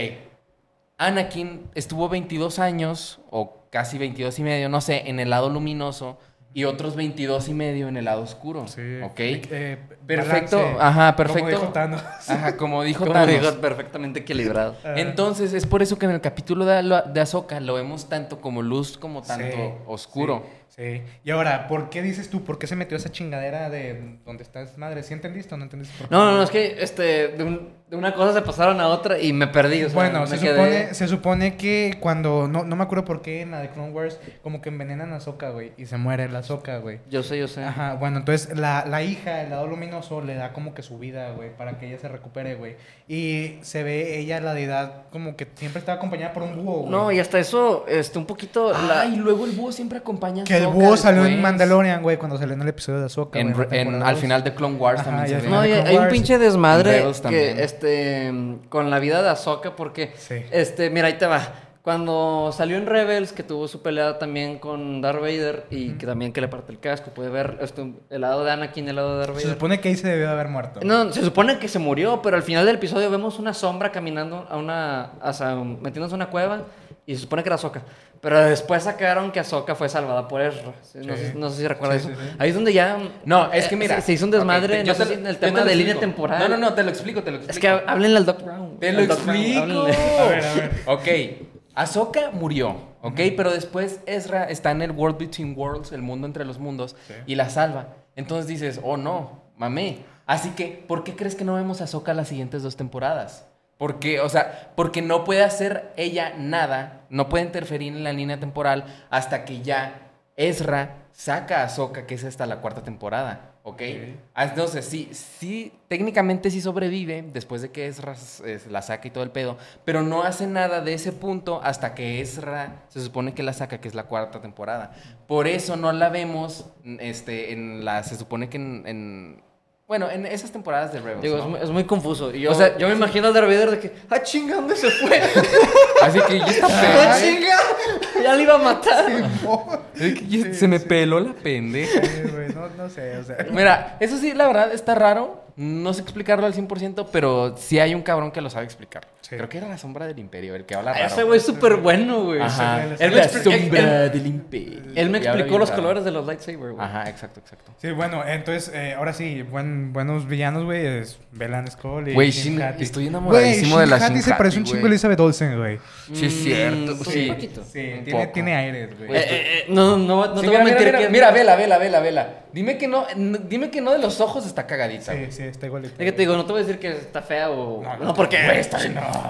Anakin estuvo 22 años, o casi 22 y medio, no sé, en el lado luminoso. Y otros 22 y medio en el lado oscuro. Sí. ¿Ok? Eh, Perfecto, balance. ajá, Como perfecto. dijo Thanos. *laughs* Ajá, como *laughs* dijo Como Thanos. digo, perfectamente equilibrado. Ah. Entonces, es por eso que en el capítulo de, de Ahsoka lo vemos tanto como luz como tanto Sí, oscuro. Sí, sí. Y ahora, ¿por qué dices tú? ¿Por qué se metió esa chingadera de donde estás madre? ¿Sí entendiste o no entendiste? por qué? No, no, no, es que este, de, un- de una cosa se pasaron a otra y me perdí. o sea, Bueno, me se quedé- supone, se supone que cuando, no, no me acuerdo por qué en la de Clone Wars, como que envenenan a Ahsoka, güey, y se muere la Ahsoka, güey. Yo sé, yo sé. Ajá, bueno, entonces la, la hija, el lado luminoso, le da como que su vida, güey, para que ella se recupere, güey. Y se ve ella, la deidad, como que siempre estaba acompañada por un búho, güey. No, y hasta eso, este, un poquito... la- Ah, y luego el búho siempre acompaña a Que el búho salió en. Mandalorian, güey, cuando salió en el episodio de Ahsoka. En- en- al final de Clone Wars Ajá, también se ve. No, de y Clone hay un pinche desmadre que este, con la vida de Ahsoka porque, Sí. este, mira, ahí te va. Cuando salió en Rebels, que tuvo su pelea también con Darth Vader y que también que le parte el casco, puede ver esto, el lado de Anakin el lado de Darth Se Vader. supone que ahí se debió de haber muerto. No, se supone que se murió, pero al final del episodio vemos una sombra caminando a una, hacia- metiéndose a una cueva y se supone que era Ahsoka. Pero después sacaron que Ahsoka fue salvada por Ezra. Sí, No, Sí. sé, no sé si recuerdas Sí, eso. sí, sí. Ahí es donde ya... No, es que eh, mira. Se, se hizo un desmadre, Ok, no sé te en el te tema lo de línea temporal. No, no, no, te lo explico, te lo explico. Es que háblenle al Doc Brown. Te lo Brown, explico. háblenle. A ver, a ver. Ok, Ahsoka murió, ok, pero después Ezra está en el World Between Worlds, el mundo entre los mundos, Sí. y la salva. Entonces dices, oh no, mamé. Así que, ¿por qué crees que no vemos a Ahsoka las siguientes dos temporadas? Porque, o sea, porque no puede hacer ella nada, no puede interferir en la línea temporal hasta que ya Ezra saca a Ahsoka, que es hasta la cuarta temporada, ¿ok? Ah, Entonces, sí, sí, técnicamente sí sobrevive después de que Ezra eh, la saca y todo el pedo, pero no hace nada de ese punto hasta que Ezra se supone que la saca, que es la cuarta temporada. Por eso no la vemos, este, en la, se supone que en, en- bueno, en esas temporadas de Rebels, Digo, es, muy, es muy confuso. Y yo, O sea, yo me imagino al Darth Vader de que, ¡ah, chinga, ¿dónde se fue? *laughs* Así que ya está ¡Ah, pe- chinga! Ya le iba a matar. *laughs* Es que ya Sí, se me sí. peló la pendeja. Sí, güey, no, no sé, o sea. Mira, eso sí, la verdad, está raro. No sé explicarlo al 100%, pero sí hay un cabrón que lo sabe explicar. Sí. Creo que era la sombra del imperio, el que habla raro. Ese güey es súper bueno, güey. Ajá. La sabe. Él me sombra del imperio. Él me explicó los raro. colores de los lightsabers, güey. Ajá, exacto, exacto. Sí, bueno, entonces, eh, ahora sí, buen, buenos villanos, güey, es Belan Skull y Güey, Shin estoy enamoradísimo Güey, de la Shin se parece un chingo a. Elizabeth Olsen, güey. Sí, es cierto. Mm, Sí. Un poquito. Sí, Un tiene, poco. tiene aires, güey. Güey, Eh, eh, no, no, no Sí, te mira, voy a mira, mentir mira, que... mira, vela, vela, vela, vela. Dime que no, dime que no de los ojos está cagadita. Sí, sí, está igualito. Es que te digo, no te voy a decir que está fea o... No, No, no, porque... Güey, está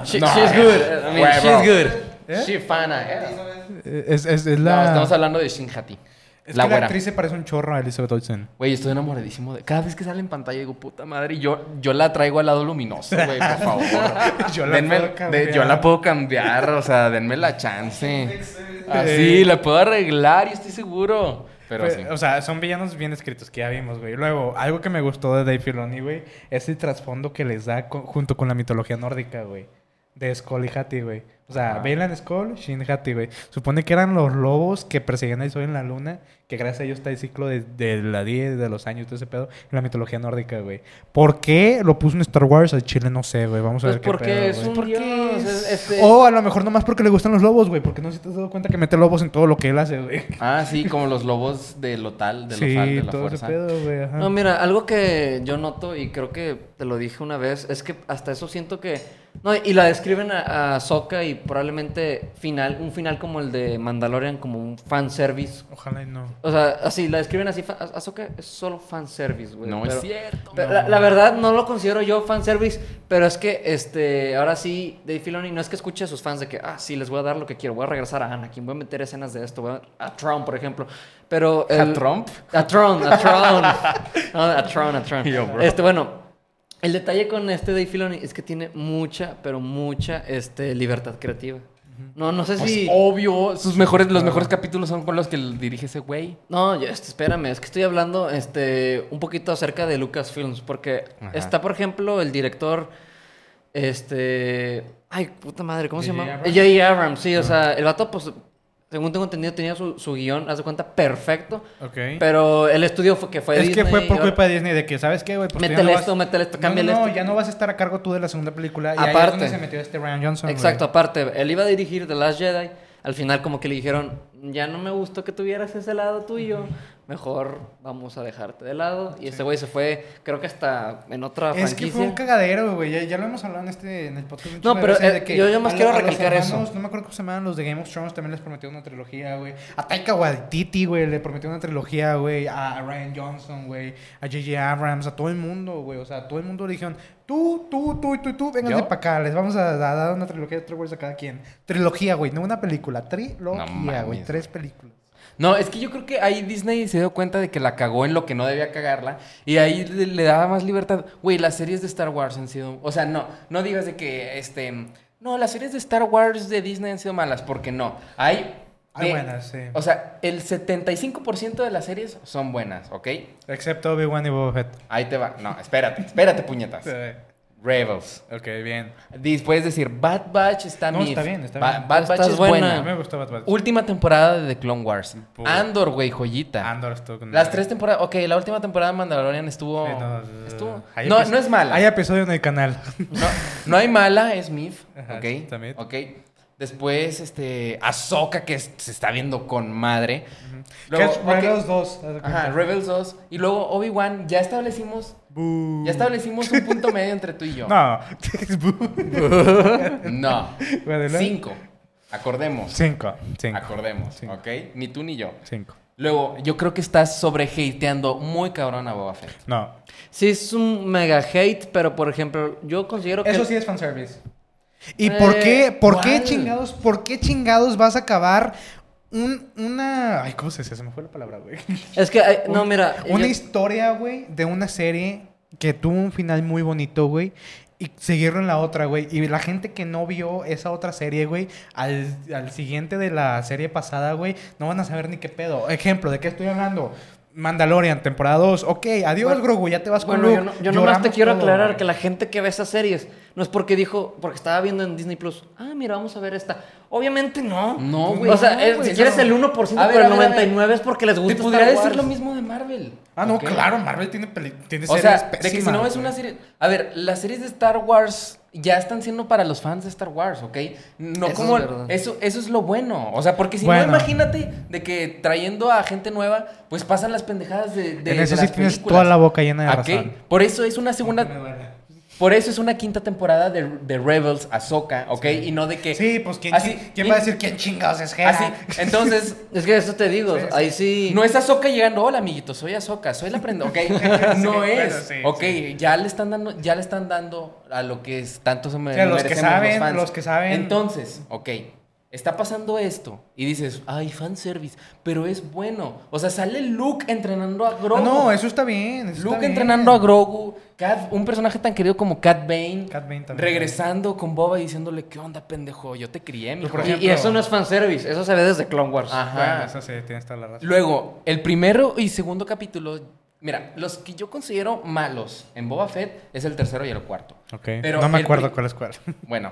She- No, she's good. I mean, Güey, she's good. ¿Eh? Sí, fana. eh. Es, es, es No, la... estamos hablando de Shin Hati. Es la que la actriz se parece un chorro a Elizabeth Olsen. Güey, estoy enamoradísimo de. Cada vez que sale en pantalla digo, puta madre, y yo, yo la traigo al lado luminoso, güey, por favor. *laughs* Yo la *laughs* Denme- puedo de- yo la puedo cambiar, o sea, denme la chance. Así, la puedo arreglar y estoy seguro. Pero Pues, sí. O sea, son villanos bien escritos que ya vimos, güey. Luego, algo que me gustó de Dave Filoni, güey, es el trasfondo que les da co- junto con la mitología nórdica, güey. De Skull y güey. O sea. Bailan Skull, Shin Hati, güey. Supone que eran los lobos que perseguían el sol en la luna, que gracias a ellos está el ciclo de, de la 10, de los años, todo ese pedo, en la mitología nórdica, güey. ¿Por qué lo puso en Star Wars? Al chile no sé, güey. Vamos a Pues ver qué porque pedo, es un Porque dios. es- es- este- O a lo mejor nomás porque le gustan los lobos, güey. Porque no sé si te has dado cuenta que mete lobos en todo lo que él hace, güey. Ah, sí, como los lobos de Lotal, de Sí, Lothal, de la todo fuerza. ese pedo, güey. ajá. No, mira, algo que yo noto y creo que te lo dije una vez, es que hasta eso siento que... No, y la describen a, a Sokka y probablemente final, un final como el de Mandalorian, como un fanservice. Ojalá y no. O sea, así, la describen así, Ahsoka es solo fanservice, güey. No pero- es cierto. pero No. la, la verdad no lo considero yo fanservice, pero es que, este, ahora sí, Dave Filoni no es que escuche a sus fans de que, ah, sí, les voy a dar lo que quiero, voy a regresar a Anakin, voy a meter escenas de esto, voy a, a Tron, por ejemplo, pero... ¿A Trump? a Tron, a Tron. *laughs* No, a Tron, a Tron. Yo, bro. Este, bueno, el detalle con este Dave Filoni es que tiene mucha, pero mucha este, libertad creativa. No, no sé Pues si... obvio, sus mejores, los mejores capítulos son con los que dirige ese güey. No, ya, este, espérame, es que estoy hablando este, un poquito acerca de Lucasfilms, porque Ajá. está, por ejemplo, el director, este... Ay, puta madre, ¿cómo se llama? J.J. Abrams, sí, o sea, el vato, pues, según tengo entendido, tenía su, su guion, haz de cuenta, perfecto, Ok. pero el estudio fue que fue es que Disney, fue por culpa de Disney de que, ¿sabes qué, güey? Pues Métele no esto, vas- métele esto, No, cámbiale no, no, esto. ya no vas a estar a cargo tú de la segunda película. Y ahí es Aparte. donde se metió este Ryan Johnson. Exacto, aparte, él iba a dirigir The Last Jedi. Al final como que le dijeron, ya no me gustó que tuvieras ese lado tuyo, mejor vamos a dejarte de lado. Y ese güey se fue, creo que hasta en otra Es que franquicia. fue un cagadero, güey. Ya, ya lo hemos hablado en, este, en el podcast. No, de pero, veces eh, de que yo- yo más quiero recalcar eso. hermanos, No me acuerdo cómo se llamaban los de Game of Thrones. También les prometió una trilogía, güey. A Taika Waititi, güey, le prometió una trilogía, güey. A, Ryan Johnson, güey. A J.J. Abrams. A todo el mundo, güey. O sea, a todo el mundo le dijeron, tú, tú, tú y tú y tú, vénganse para acá. Les vamos a, a dar una trilogía de Star Wars a cada quien. Trilogía, güey. No una película. Trilogía, güey. Tres películas. No, es que yo creo que ahí Disney se dio cuenta de que la cagó en lo que no debía cagarla y ahí le, le daba más libertad. Güey, las series de Star Wars han sido, o sea, no, no digas de que este, no, las series de Star Wars de Disney han sido malas, porque no. Hay buenas, sí. O sea, el 75% de las series son buenas, ¿ok? Excepto Obi-Wan y Boba Fett. Ahí te va. No, espérate, espérate, *laughs* puñetas. Rebels. Ok, bien. Puedes decir, Bad Batch está No, está bien, está Ba- bien. Bad Batch es buena. buena. A mí me gustó Bad Batch. Última temporada de The Clone Wars. Andor, güey, joyita. Andor estuvo con Las tres temporadas. Ok, la última temporada de Mandalorian estuvo. Sí, no, estuvo- hay no, episo- no es mala. Hay episodio en el canal. No, no hay mala, es Mif. *laughs* Ajá, ok. sí, también. Ok. Después, este. Ahsoka, que es- se está viendo con madre. ¿Qué Luego, ok, Rebels 2? haz de Ajá. Rebels 2. Y luego Obi-Wan. Ya establecimos. Bú. Ya establecimos un punto medio entre tú y yo. *laughs* No. *laughs* No. *laughs* Cinco. Acordemos. Cinco. Cinco. Acordemos. Cinco. ¿Ok? Ni tú ni yo. Cinco. Luego, yo creo que estás sobre hateando muy cabrón a Boba Fett. No. Sí, es un mega hate, pero por ejemplo, yo considero que. Eso sí es fanservice. ¿Y Eh, por qué, por qué chingados, por qué chingados vas a acabar un, una... Ay, ¿cómo se dice? Se me fue la palabra, güey. Es que, ay, no, mira. Una yo- historia, güey, de una serie que tuvo un final muy bonito, güey. Y seguirlo en la otra, güey. Y la gente que no vio esa otra serie, güey, al, al siguiente de la serie pasada, güey, no van a saber ni qué pedo. Ejemplo, ¿de qué estoy hablando? Mandalorian, temporada 2. Ok, adiós, Bueno, Grogu, ya te vas con Bueno, yo, Luke. no- yo nomás te quiero todo, aclarar que la gente que ve esas series no es porque dijo, porque estaba viendo en Disney Plus, ah, mira, vamos a ver esta. Obviamente no. No, güey. O sea, no, es- güey, si quieres no. el 1%, A pero el ver, a ver. 99% es porque les gusta Te podría Star decir lo mismo de Marvel. Ah, no, claro, Marvel tiene, tiene O series sea, de que si no es una serie. A ver, las series de Star Wars ya están siendo para los fans de Star Wars, ¿ok? No Eso como. es eso, eso es lo bueno. O sea, porque si Bueno. no, imagínate de que trayendo a gente nueva, pues pasan las pendejadas de. de En eso de sí las tienes películas. toda la boca llena de ¿A razón. Por eso es una segunda. Por eso es una quinta temporada de, de Rebels, Ahsoka, ¿ok? Y no de que. Sí, pues ¿quién, Así- ¿quién va a decir quién chingados es Hera? Así. Entonces, *laughs* Es que eso te digo, Sí, ahí sí. No es Ahsoka llegando, hola amiguito, soy Ahsoka, soy la prenda, ok, *laughs* no es, sí, ok, sí. ya le están dando, ya le están dando a lo que es, tanto se me O sea, los que saben, fans. los que saben. Entonces, ok, está pasando esto y dices, ay, fanservice, pero es bueno, o sea, sale Luke entrenando a Grogu. No, eso está bien. eso Luke está bien. entrenando a Grogu, Cat- un personaje tan querido como Cat Bane, Cat Bane también. regresando con Boba y diciéndole, ¿qué onda, pendejo? Yo te crié, mi Y- ejemplo- y, eso no es fanservice, eso se ve desde Clone Wars. Ajá. Bueno, eso sí, tienes toda la razón. Luego, el primero y segundo capítulo, mira, los que yo considero malos en Boba Fett es el tercero y el cuarto. Ok, Pero no me acuerdo cuál es cuál. Bueno,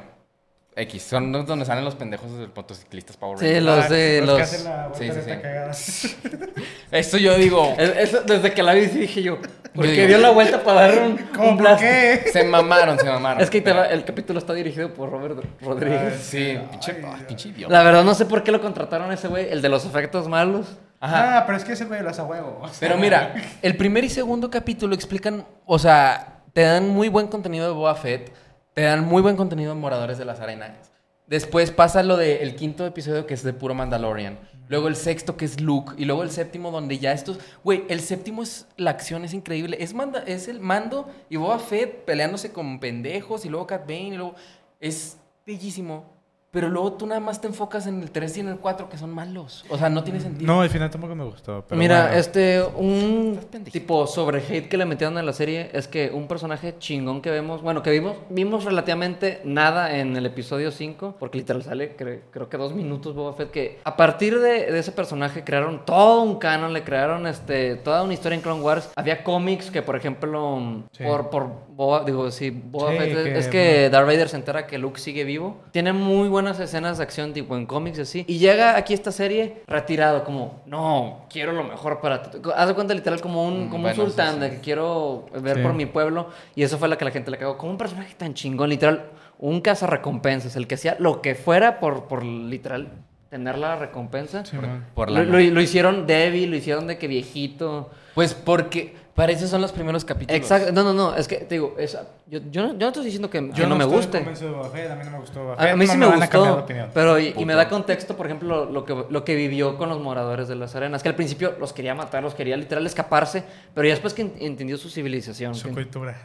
X, son los donde salen los pendejos de los motociclistas Power Sí, Rangers. los de que los. hacen la vuelta Sí, de sí, sí. cagada. *laughs* Esto yo digo, Es- eso- desde que la vi sí dije yo, porque digo- dio la vuelta para dar un, *laughs* ¿Cómo un por blast. qué? *laughs* se mamaron, se mamaron. Es que el capítulo está dirigido por Robert Rodríguez. Sí, Ay, pinche, ay, pinche idiota. La verdad no sé por qué lo contrataron a ese güey, el de los efectos malos. Ajá. Ah, pero es que ese güey lo hace a huevo. Pero mira, el primer y segundo capítulo explican, o sea, te dan muy buen contenido de Boba Fett, te dan muy buen contenido de Moradores de las Arenas. Después pasa lo del quinto episodio que es de puro Mandalorian. Luego el sexto que es Luke. Y luego el séptimo donde ya estos... Güey, el séptimo es... La acción es increíble. Es, manda, es el mando y Boba Fett peleándose con pendejos y luego Cat Bane y luego... Es bellísimo. Pero luego tú nada más te enfocas en el 3 y en el 4 que son malos. O sea, no tiene sentido. No, al final tampoco me gustó. Pero Mira, bueno. este, un tipo sobre hate que le metieron en la serie es que un personaje chingón que vemos, bueno, que vimos, vimos relativamente nada en el episodio 5, porque literal sale, cre- creo que dos minutos Boba Fett, que a partir de, de ese personaje crearon todo un canon, le crearon este, toda una historia en Clone Wars. Había cómics que, por ejemplo, Sí. por, por Boba, digo, sí, Boba Sí, Fett, es- que- es que Darth Vader se entera que Luke sigue vivo. Tiene muy buenas escenas de acción, tipo en cómics y así. Y llega aquí esta serie retirado, como, no, quiero lo mejor para ti. Haz de cuenta literal como un, como bueno, un sultán, sí, sí. de que quiero ver Sí. por mi pueblo. Y eso fue la que la gente le cagó. Como un personaje tan chingón, literal, un cazarrecompensas, el que hacía lo que fuera por, por literal tener la recompensa. Sí. Por lo- lo hicieron débil, lo hicieron de que viejito. Pues porque para eso son los primeros capítulos. Exacto. No, no, no. Es que te digo, esa- yo, yo, no, yo no estoy diciendo que, que no, me estoy guste. convencido de a mí no me gustó A, mí no sí me, van a cambiar de gustó, opinión. pero y, me da contexto, por ejemplo, lo que, lo que vivió con los moradores de las arenas, que al principio los quería matar, los quería literal escaparse, pero ya después que en- entendió su civilización, Su que- cultura.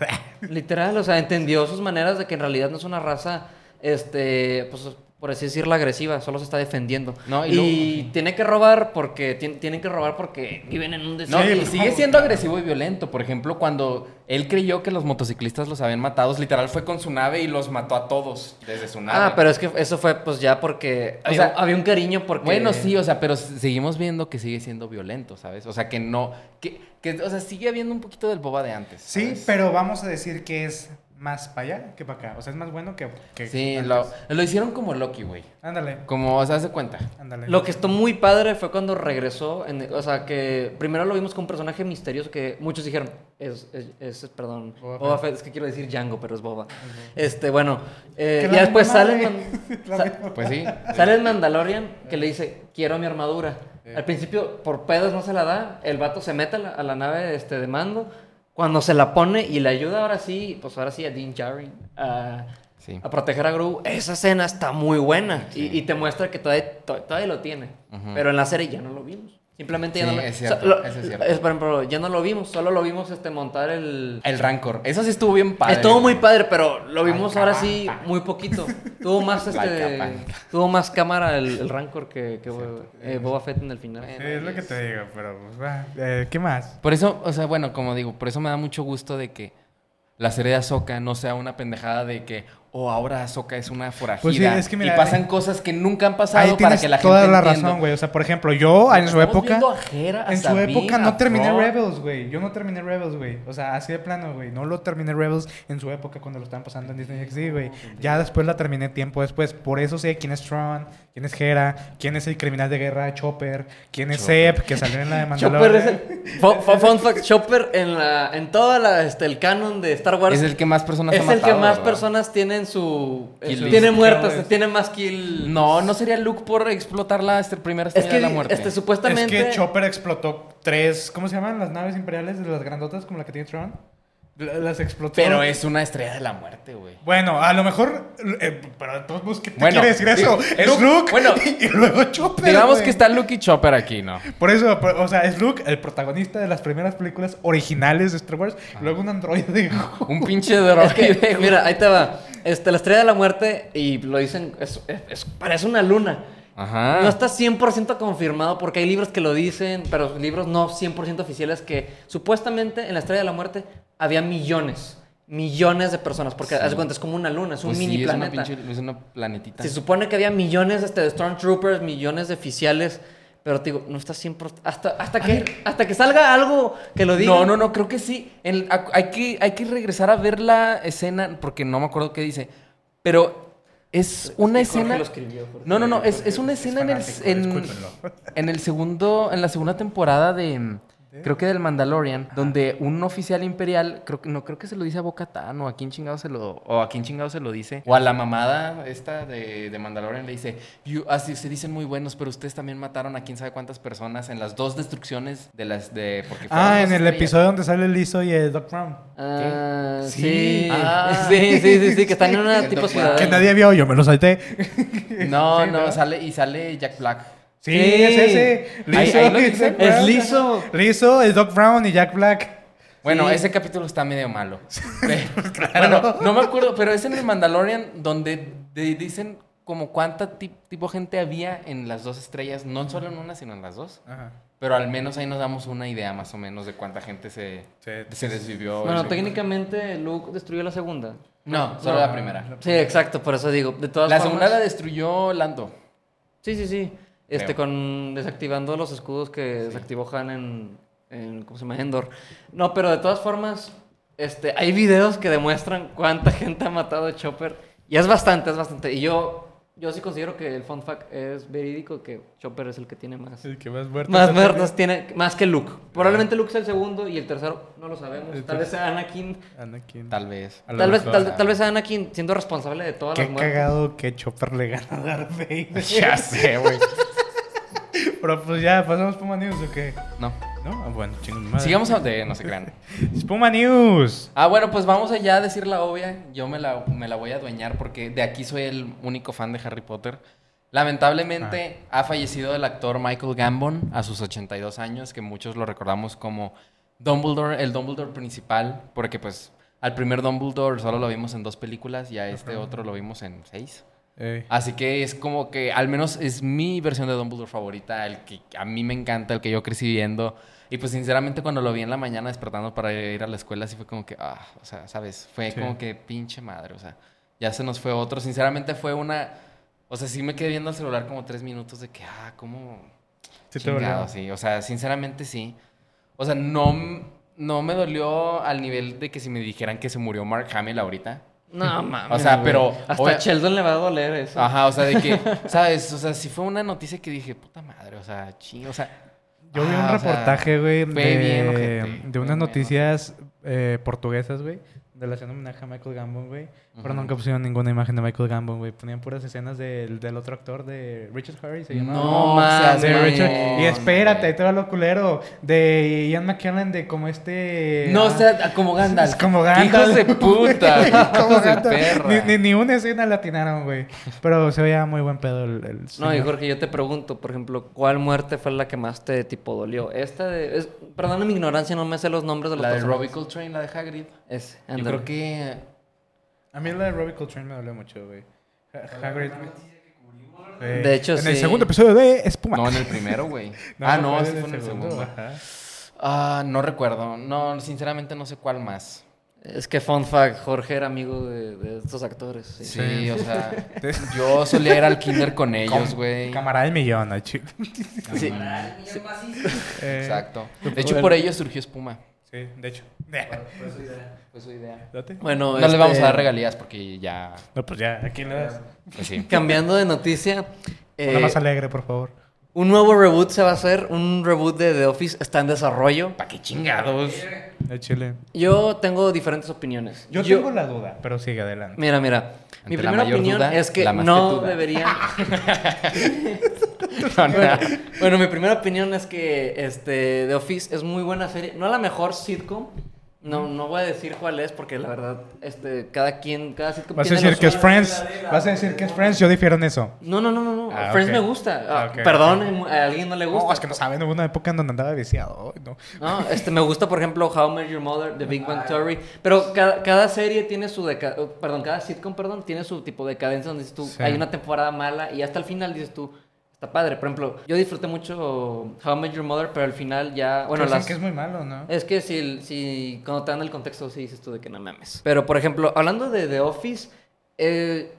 literal, o sea, entendió sus maneras de que en realidad no es una raza, este, pues por así decirlo, agresiva, solo se está defendiendo. No, y y luego- tiene que robar porque tien- tienen que robar porque viven en un No, desierto. y sigue siendo agresivo y violento. Por ejemplo, cuando él creyó que los motociclistas los habían matado, literal fue con su nave y los mató a todos desde su nave. Ah, pero es que eso fue pues ya porque O había, sea, había un cariño porque Bueno, sí, o sea, pero seguimos viendo que sigue siendo violento, ¿sabes? O sea, que no. Que, que, o sea, sigue habiendo un poquito del boba de antes. Sí, pero vamos a decir que es más para allá que para acá. O sea, es más bueno que. que Sí, lo, lo hicieron como Loki, güey. Ándale, Como, o sea, haz de cuenta. ándale. Lo que estuvo muy padre fue cuando regresó, en- o sea, que primero lo vimos como un personaje misterioso que muchos dijeron, es, es, es- perdón, Boba Boba, Fett, es que quiero decir Django, pero es Boba. Este, bueno, eh, la después sale, *laughs* sa-. Pues sí. sale el Mandalorian que le dice, quiero mi armadura. Al principio, por pedos no se la da, el vato se mete a la, a la nave este, de mando, cuando se la pone y le ayuda ahora sí, pues ahora sí a Dean Djarin a, Sí. a proteger a Grogu, esa escena está muy buena y, y te muestra que todavía, to- todavía lo tiene. Pero en la serie ya no lo vimos. Simplemente ya Sí, no lo es cierto, so- lo- eso es cierto. es, por ejemplo, ya no lo vimos, solo lo vimos este, montar el... El Rancor. Eso sí estuvo bien padre. Estuvo muy padre, pero lo vimos ahora sí muy poquito. Tuvo más *laughs* este tuvo más cámara el, el Rancor que, que eh, Boba Fett en el final. Sí, es lo que te digo, pero pues va. Eh, ¿Qué más? Por eso, o sea, bueno, como digo, por eso me da mucho gusto de que la serie de Ahsoka no sea una pendejada de que, oh, ahora Ahsoka es una forajida. Pues sí, es que mira, y pasan cosas que nunca han pasado Ahí para que la gente toda la entienda. razón, güey. O sea, por ejemplo, yo en su época. viendo a Hera, a En su época no terminé. Rebels, güey. Yo no terminé Rebels, güey. O sea, así de plano, güey. No lo terminé Rebels en su época cuando lo estaban pasando en Disney XD, güey. Ya después la terminé tiempo después. Por eso sé quién es Tron, quién es Hera, quién es el criminal de guerra Chopper, quién es Zeb, que salió en la de *laughs* Chopper Mandalorian. es el fu- fu- fun fact, Chopper en la en toda la este el canon de Star Wars Es el que más personas ha es el que más personas tienen su tiene muertos, Kills. tiene más kill. No, no sería Luke por explotar la este, primera es estrella que de la muerte. este Es supuestamente que Chopper explotó tres. ¿Cómo se llaman las naves imperiales de las grandotas como la que tiene Tron? La- Las explotó. Pero es una estrella de la muerte, güey. Bueno, a lo mejor. eh, pero todos ¿qué te Bueno, quiere decir eso? digo, *laughs* Es Luke- Luke. bueno, *laughs* y luego Chopper. Digamos que está Luke y Chopper aquí, ¿no? Por eso, por- o sea, es Luke, el protagonista de las primeras películas originales de Star Wars. Luego un androide. *laughs* Un pinche Es que, droide. güey. mira, ahí te va. Este, la estrella de la muerte, y lo dicen, es- es- es- parece una luna. Ajá. No está 100% confirmado porque hay libros que lo dicen, pero libros no 100% oficiales que supuestamente en la estrella de la muerte había millones, millones de personas, porque haz de cuenta, es como una luna, es un Pues sí, mini una planeta. pinche- es una planetita. Se supone que había millones este, de Stormtroopers, millones de oficiales, pero te digo, no está 100%. Hasta, hasta, que, hasta que salga algo que lo diga. No, no, no, creo que sí. En- hay, que, hay que regresar a ver la escena, porque no me acuerdo qué dice. Pero es una escena. lo escribió, Jorge. No, no, no, es, es una escena en el, en, en el segundo, en la segunda temporada de, creo que del Mandalorian, donde un oficial imperial, creo que, no, creo que se lo dice a Bo-Katan, o a quién chingado se lo, o a quién chingado se lo dice, o a la mamada esta de, de Mandalorian le dice, "You- así se dicen muy buenos, pero ustedes también mataron a quién sabe cuántas personas en las dos destrucciones de las, de, porque Ah, en el estrellas". episodio donde sale Lizo y el Doc Brown. Ah, sí. Sí. *laughs* Ah. sí, sí, sí, sí, que están en una *laughs* tipo ciudad. Que nadie vio, yo me lo salté. *laughs* No, Sí, no, ¿verdad? sale, y sale Jack Black. Sí, Sí. es ese. Ahí- ahí. Doc Es. Lizzo, el Doc Brown y Jack Black. Bueno, Sí. ese capítulo está medio malo. *laughs* Pero- Bueno, no me acuerdo, pero es en el Mandalorian donde de- dicen como cuánta ti- tipo gente había en las dos estrellas, no solo en una, sino en las dos. Ajá. Pero al menos ahí nos damos una idea más o menos de cuánta gente se, Sí. se desvivió. Bueno, técnicamente Luke destruyó la segunda. No, solo la primera. Sí, exacto, por eso digo. De todas La formas- segunda la destruyó Lando. Sí, sí, sí. Este, Creo. con desactivando los escudos que desactivó Han en, en, ¿cómo se llama? Endor. No, pero de todas formas, este, hay videos que demuestran cuánta *laughs* gente ha matado a Chopper. Y es bastante, es bastante. Y yo, yo sí considero que el fun fact es verídico, que Chopper es el que tiene más. El que más muertos. Más muertos tiene, más que Luke. Probablemente Luke sea el segundo y el tercero no lo sabemos. El Tal vez sea Anakin. Anakin. Tal vez. Tal vez, tal, tal vez sea Anakin siendo responsable de todas Qué las muertes. cagado que Chopper le gana a Darth Vader. *laughs* Ya sé, güey. *laughs* Pero pues ya, pasamos Puma News o qué? No. ¿No? Ah, bueno, chingón madre. Sigamos a de no se crean. *laughs* Puma News. Ah, bueno, pues vamos allá a decir la obvia. Yo me la, me la voy a adueñar porque de aquí soy el único fan de Harry Potter. Lamentablemente ha fallecido el actor Michael Gambon a sus 82 años, que muchos lo recordamos como Dumbledore, el Dumbledore principal, porque pues al primer Dumbledore solo lo vimos en dos películas y a este otro lo vimos en seis. Así que es como que, al menos es mi versión de Dumbledore favorita, el que a mí me encanta, el que yo crecí viendo. Y pues sinceramente cuando lo vi en la mañana despertando para ir a la escuela, sí fue como que, ah, o sea, ¿sabes? Fue Sí. como que pinche madre, o sea, ya se nos fue otro. Sinceramente fue una, o sea, sí me quedé viendo el celular como tres minutos de que, ah, ¿cómo? Sí te Chingado, dolió. sí, o sea, sinceramente sí. O sea, no, no me dolió al nivel de que si me dijeran que se murió Mark Hamill ahorita. No, *laughs* mames. O sea, güey. pero, Hasta obvia- a Sheldon le va a doler eso. Ajá, o sea, de que, *laughs* ¿sabes? O sea, si fue una noticia que dije, puta madre, o sea, ching, o sea. Yo vi un ah, reportaje, güey, fue bien de, de unas bien noticias eh, portuguesas, güey, de la homenaje a Michael Gambon, güey. Pero nunca pusieron ninguna imagen de Michael Gambon, güey. Ponían puras escenas del, del otro actor, de Richard Harris, se llamaba. No, mames. De Richard. Y espérate, va lo culero. De Ian McKellen, de como este. No, ah, o sea, como Gandalf. Es *laughs* como ¡Qué Gandalf. Hijos de puta. como *laughs* hijos de perra. Ni, ni, ni una escena la atinaron, güey. Pero se veía muy buen pedo el. el No, y. Jorge, yo te pregunto, por ejemplo, ¿cuál muerte fue la que más te tipo dolió? Esta de... Es, perdona mi ignorancia, no me sé los nombres de los La de. Robbie Coltrane, la de Hagrid. Ese, Yo creo que A mí la de Robbie Coltrane me dolió mucho, güey. Ha- Hagrid. De hecho, En el segundo episodio de Espuma. No, en el primero, güey. *laughs* ah, no, sí fue en el segundo. ajá. Ah, no recuerdo. No, sinceramente no sé cuál más. Es que fun fact, Jorge era amigo de, de estos actores. sí. Sí, o sea, *laughs* yo solía ir al kinder con *laughs* ellos, güey. Camarada del millón, chico. Sí. Eh, Exacto. De hecho, por ello surgió Espuma. Sí, de hecho. *laughs* Fue su idea. Date. Bueno, No le este, vamos a dar regalías porque ya. No, pues ya, ¿a quién le das? Pues sí. *laughs* Cambiando de noticia, eh, Una más alegre, por favor. un nuevo reboot se va a hacer. Un reboot de The Office está en desarrollo. ¿Para qué chingados? De Chile. Yo tengo diferentes opiniones. Yo, tengo la duda, pero sigue adelante. Mira, mira. Mi Ante la primera opinión duda, es que no tetuda. deberían. *laughs* *laughs* No, no. Bueno, mi primera opinión es que este, The Office es muy buena serie. No la mejor sitcom. No, no voy a decir cuál es porque la verdad, este, cada quien, cada sitcom Vas a decir que es. Friends. Vas a decir que es Friends. Yo difiero en eso. No, no, no, no, no. Ah, Friends ok. me gusta. Ah, Ah, ok, perdón, a alguien no le gusta. No, es que no saben. Hubo una época en donde andaba viciado. No. No, este, me gusta, por ejemplo, How I Met Your Mother, The Big Bang Theory. Pero cada, cada serie tiene su deca perdón, cada sitcom, perdón, tiene su tipo de decadencia donde dices tú, Sí. hay una temporada mala y hasta el final dices tú, está padre. Por ejemplo, yo disfruté mucho How I Met Your Mother, pero al final ya, bueno, Dicen las... que es muy malo, ¿no? Es que si, si cuando te dan el contexto, sí dices tú de que no mames. Pero, por ejemplo, hablando de The Office, eh,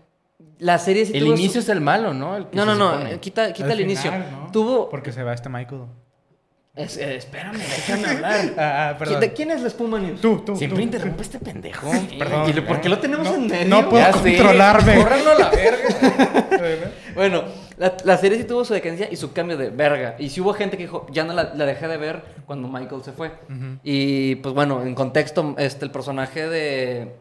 la serie sí El tuvo su- inicio es el malo, ¿no? El que No, se no, no, supone. eh, quita, quita Al el inicio. ¿no? Tuvo... Porque se va este Michael. Es- eh, espérame, déjame hablar. *laughs* Ah, ah, perdón. ¿De quién es la espuma news? Tú, tú. Siempre tú. interrumpe este pendejo. Perdón. ¿Y lo- por qué lo tenemos No, en medio? No puedo Ya sé. controlarme. *laughs* Córranlo a la verga. *laughs* Bueno, la, la serie sí tuvo su decadencia y su cambio de verga. Y sí hubo gente que dijo, ya no la, la dejé de ver cuando Michael se fue. Y pues bueno, en contexto, este, el personaje de...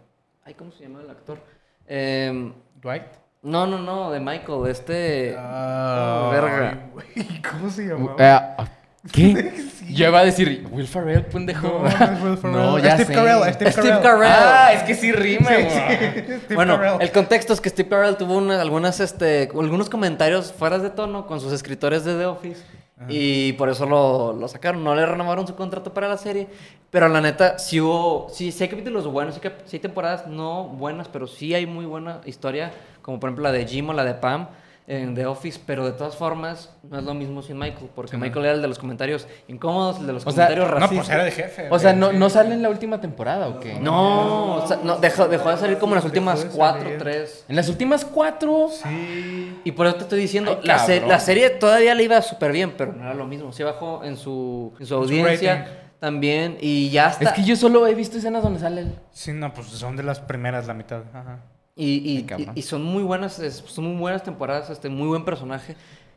Ay, ¿cómo se llama el actor? Em, Dwight. no, no, no, de Michael, este... Ah, verga. güey, ¿Cómo se llamaba? Eh, ¿Qué? Yo iba a decir, Will Ferrell, pendejo. No, Will Ferrell. No, ya Steve sé. Carell, Steve, Steve Carell. Carell. Ah, es que sí rima, Sí, güey. sí. *laughs* Bueno, Carell. el contexto es que Steve Carell tuvo una- algunas, este, algunos comentarios fuera de tono con sus escritores de The Office. Y por eso lo, lo sacaron. No le renovaron su contrato para la serie. Pero la neta, sí hubo. Sí, sí hay capítulos buenos. Sí, sí hay temporadas no buenas, pero sí hay muy buena historia. Como por ejemplo la de Jim o la de Pam en The Office. Pero de todas formas, no es lo mismo sin Michael. Porque Sí, no. Michael era el de los comentarios incómodos, el de los O sea, comentarios No, racistas. pues era de jefe. O sea, ¿no. ¿no sale en la última temporada o qué? No, o sea, no, dejó, dejó de salir como en las últimas cuatro, tres. En las últimas cuatro. Sí. Y por eso te estoy diciendo, Ay, la, se- la serie todavía le iba súper bien, pero no era lo mismo. Se bajó en su, en su audiencia también y ya está. Es que yo solo he visto escenas donde sale él. Sí, no, pues son de las primeras, la mitad. Ajá. Y, y- y- son muy buenas, son muy buenas temporadas, este, muy buen personaje.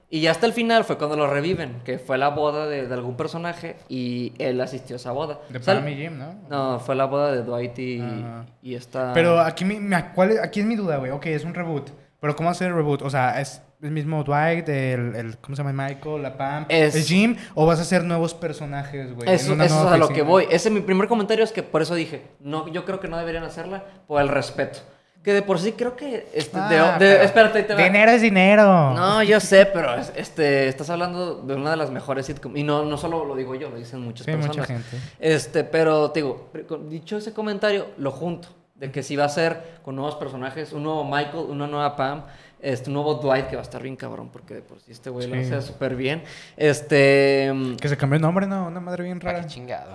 Y ya hasta el final fue cuando lo reviven, que fue la boda de, de algún personaje y él asistió a esa boda. De Sal- Pam y Jim, ¿no? No, fue la boda de Dwight y, Ajá. y esta... Pero aquí, mi, ¿cuál es, aquí es mi duda, güey. Ok, es un reboot. Pero ¿cómo hacer el reboot? O sea, ¿es el mismo Dwight, el, el ¿cómo se llama? Michael, la Pam, Es- el Jim? ¿O vas a hacer nuevos personajes, güey? Eso, eso es a lo que voy. Ese mi primer comentario es que por eso dije, no, yo creo que no deberían hacerla por el respeto. Que de por sí creo que este, Ah, de- espérate, te va. Dinero es dinero. No, yo sé, pero es- este, estás hablando de una de las mejores sitcoms. Y no, no solo lo digo yo, lo dicen muchas Sí, personas. mucha gente. Este, pero te digo, dicho ese comentario, lo junto. De que si va a ser con nuevos personajes, un nuevo Michael, una nueva Pam, este, un nuevo Dwight que va a estar bien cabrón, porque de por sí este güey lo Sí. hace súper bien. Este. Que se cambió el nombre, ¿no? Una madre bien Para rara. qué chingado.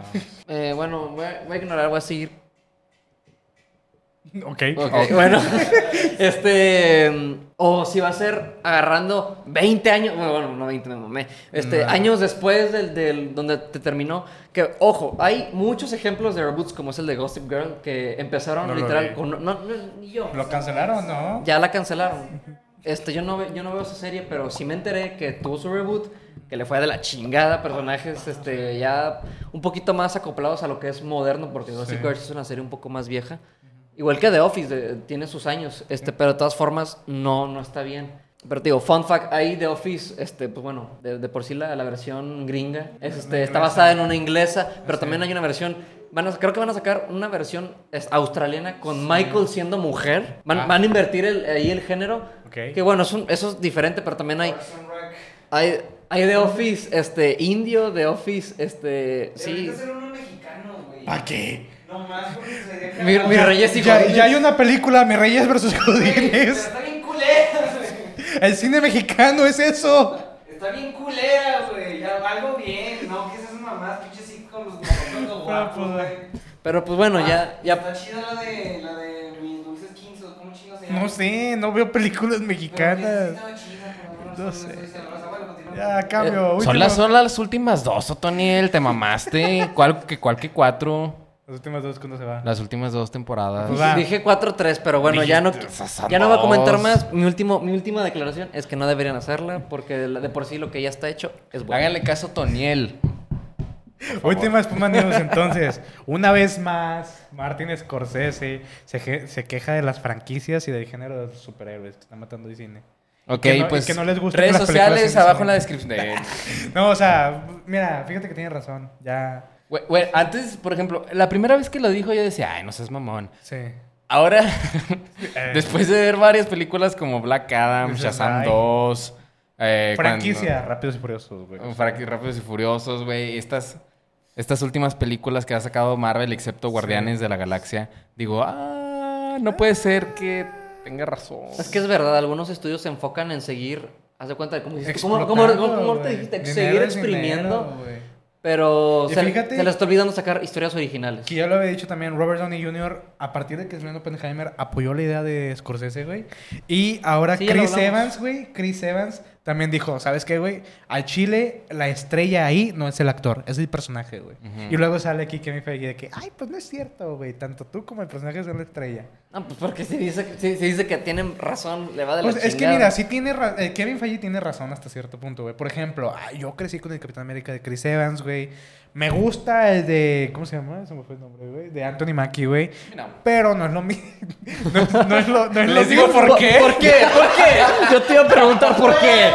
eh, bueno, voy a, voy a ignorar, voy a seguir. Ok. Ok, bueno. *laughs* este. O si va a ser agarrando 20 años. Bueno, no 20, me mamé. Este, No. años después del, del- donde te terminó. Que, ojo, hay muchos ejemplos de reboots, como es el de Gossip Girl, que empezaron No literal con. No, no, ni yo. ¿Lo cancelaron, no? Ya la cancelaron. Este, yo no, yo no veo esa serie, pero sí me enteré que tuvo su reboot, que le fue de la chingada, personajes este, ya un poquito más acoplados a lo que es moderno, porque Gossip Sí. Girl es una serie un poco más vieja. Igual que The Office, de- tiene sus años, este, pero de todas formas no, no está bien. Pero te digo, fun fact, ahí The Office, este, pues bueno, de, de por sí la, la versión gringa es, este, está basada en una inglesa, pero también hay una versión, van a, creo que van a sacar una versión es, australiana con Michael siendo mujer. Van, Ah. van a invertir el- ahí el género. Ok. Que bueno, es un- eso es diferente, pero también hay, hay, hay The Office, este, indio, The Office, este, sí. Deberías hacer uno mexicano, güey. ¿Para qué? No más porque Mi, mi Reyes y Ya, Godines. ya hay una película, Mi Reyes versus Godines. Está bien culera, güey. El cine mexicano es eso. Está bien culera, güey. Ya, algo bien, no que esas mamás, pinches así con los guapos, pues, güey. Pero pues bueno, ya, ya Está chida la de, la de mis dulces 15, ¿cómo chingos se llama? No sé, no veo películas sí mexicanas. chida, No no sé. Ya, cambio. Son último. las, son las últimas dos, Otoniel, te mamaste. ¿Cuál que, cuál que cuatro? Las últimas dos, ¿cuándo se va? Las últimas dos temporadas. Pues va. Dije 4-3, pero bueno, ya no, ya no voy a comentar más. Mi, último, mi última declaración es que no deberían hacerla porque de, de por sí lo que ya está hecho es bueno. Háganle caso a Otoniel. *laughs* Última Espuma News, entonces. Una vez más, Martin Scorsese se, se queja de las franquicias y del género de los superhéroes que están matando el cine. Ok, Que no- pues. que no les gusta redes sociales abajo en la descripción. de- *laughs* No, o sea, mira, fíjate que tiene razón. Ya. Güey, güey, antes, por ejemplo, la primera vez que lo dijo yo decía, ay, no seas mamón. Sí. Ahora, Eh, después de ver varias películas como Black Adam, Shazam ay. 2, eh, franquicia, cuando- Rápidos y Furiosos, güey. Franqui- Rápidos y Furiosos, güey. Estas, estas últimas películas que ha sacado Marvel, excepto Guardianes de la Galaxia, digo, ah, no puede ser que tenga razón. Es que es verdad, algunos estudios se enfocan en seguir, haz de cuenta, dijiste, como, Explotando, como- como- como te dijiste, Dinero seguir exprimiendo, dinero. Pero se, fíjate- se les está olvidando sacar historias originales. Que ya lo había dicho también, Robert Downey Jr., a partir de que es Oppenheimer, apoyó la idea de Scorsese, güey. Y ahora Sí, Chris. Evans, güey, Chris Evans también dijo, ¿sabes qué, güey? Al Chile, la estrella ahí no es el actor, es el personaje, güey. Ujú. Y luego sale aquí Kevin Feige de que, ay, pues no es cierto, güey. Tanto tú como el personaje son la estrella. No, pues porque se dice, que- dice que tienen razón, le va de la Pues es que chingada. mira, sí tiene eh, Kevin Feige tiene razón hasta cierto punto, güey. Por ejemplo, ah, yo crecí con el Capitán América de Chris Evans, güey. Me gusta el de. ¿Cómo se llama? Se me fue el nombre, güey. De Anthony Mackie, güey. No. Pero no es lo mismo. *laughs* No, no es lo, no es lo Les digo por qué. ¿Por qué? ¿Por qué? Yo te iba a preguntar por qué.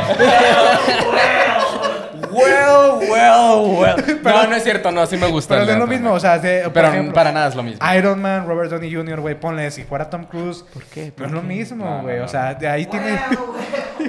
Well, well, well. *laughs* no, no es cierto, no, sí me gusta. Pero no es lo mismo, o sea, de- por Pero ejemplo, para nada es lo mismo. Iron Man, Robert Downey Jr., güey, ponle, si fuera Tom Cruise. ¿Por qué? No es lo mismo, No, no, güey. no. O sea, de ahí tiene, Well, well, *laughs* well.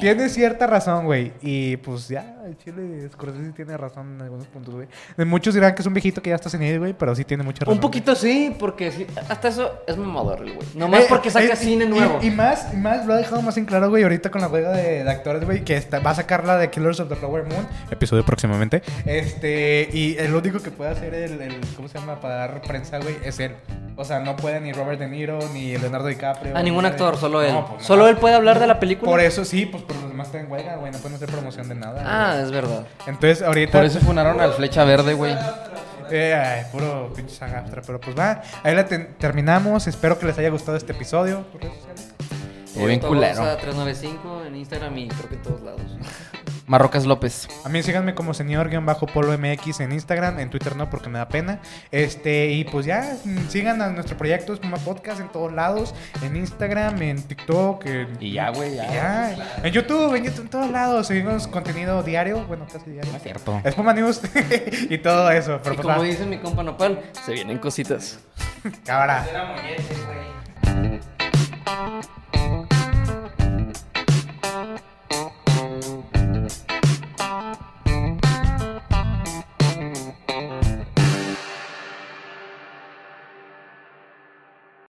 Tiene cierta razón, güey. Y pues ya, el chile Scorsese tiene razón en algunos puntos, güey. De Muchos dirán que es un viejito que ya está sin él, güey, pero sí tiene mucha razón. Un poquito sí, porque sí, hasta eso es mamador el güey. Nomás Eh, porque saca eh, cine y- nuevo. Y, más, y más lo ha dejado más en claro, güey, ahorita con la huelga de, de actores, güey, que está- va a sacar la de Killers of the Flower Moon, episodio próximamente. Este, y el único que puede hacer el, el- ¿cómo se llama? Para dar prensa, güey, es él. O sea, no puede ni Robert De Niro, ni Leonardo DiCaprio. A ningún ni- actor, solo él. No, pues, solo él puede hablar de la película. Por eso sí, pues pero los demás están en huelga, güey, no pueden hacer promoción de nada. Ah, güey. es verdad. Entonces, ahorita... Por eso funaron al Flecha Verde, güey. Eh, ay, puro pinche saga after, pero pues va, ahí la ten- terminamos. Espero que les haya gustado este episodio. ¿Tus redes sociales? Bien culero. 395 en Instagram y creo que en todos lados. Marrocas López. A mí síganme como señor-polo MX en Instagram, en Twitter no porque me da pena. Este, y pues ya, mm, sigan a nuestro proyecto Espuma Podcast en todos lados, en Instagram, en TikTok, en, Y ya, güey, ya. ya, en YouTube, en YouTube, en todos lados. Seguimos contenido diario, bueno, casi diario. No es cierto. Espuma News *laughs* y todo eso. Pero y pues como dice mi compa Nopal, se vienen cositas. güey.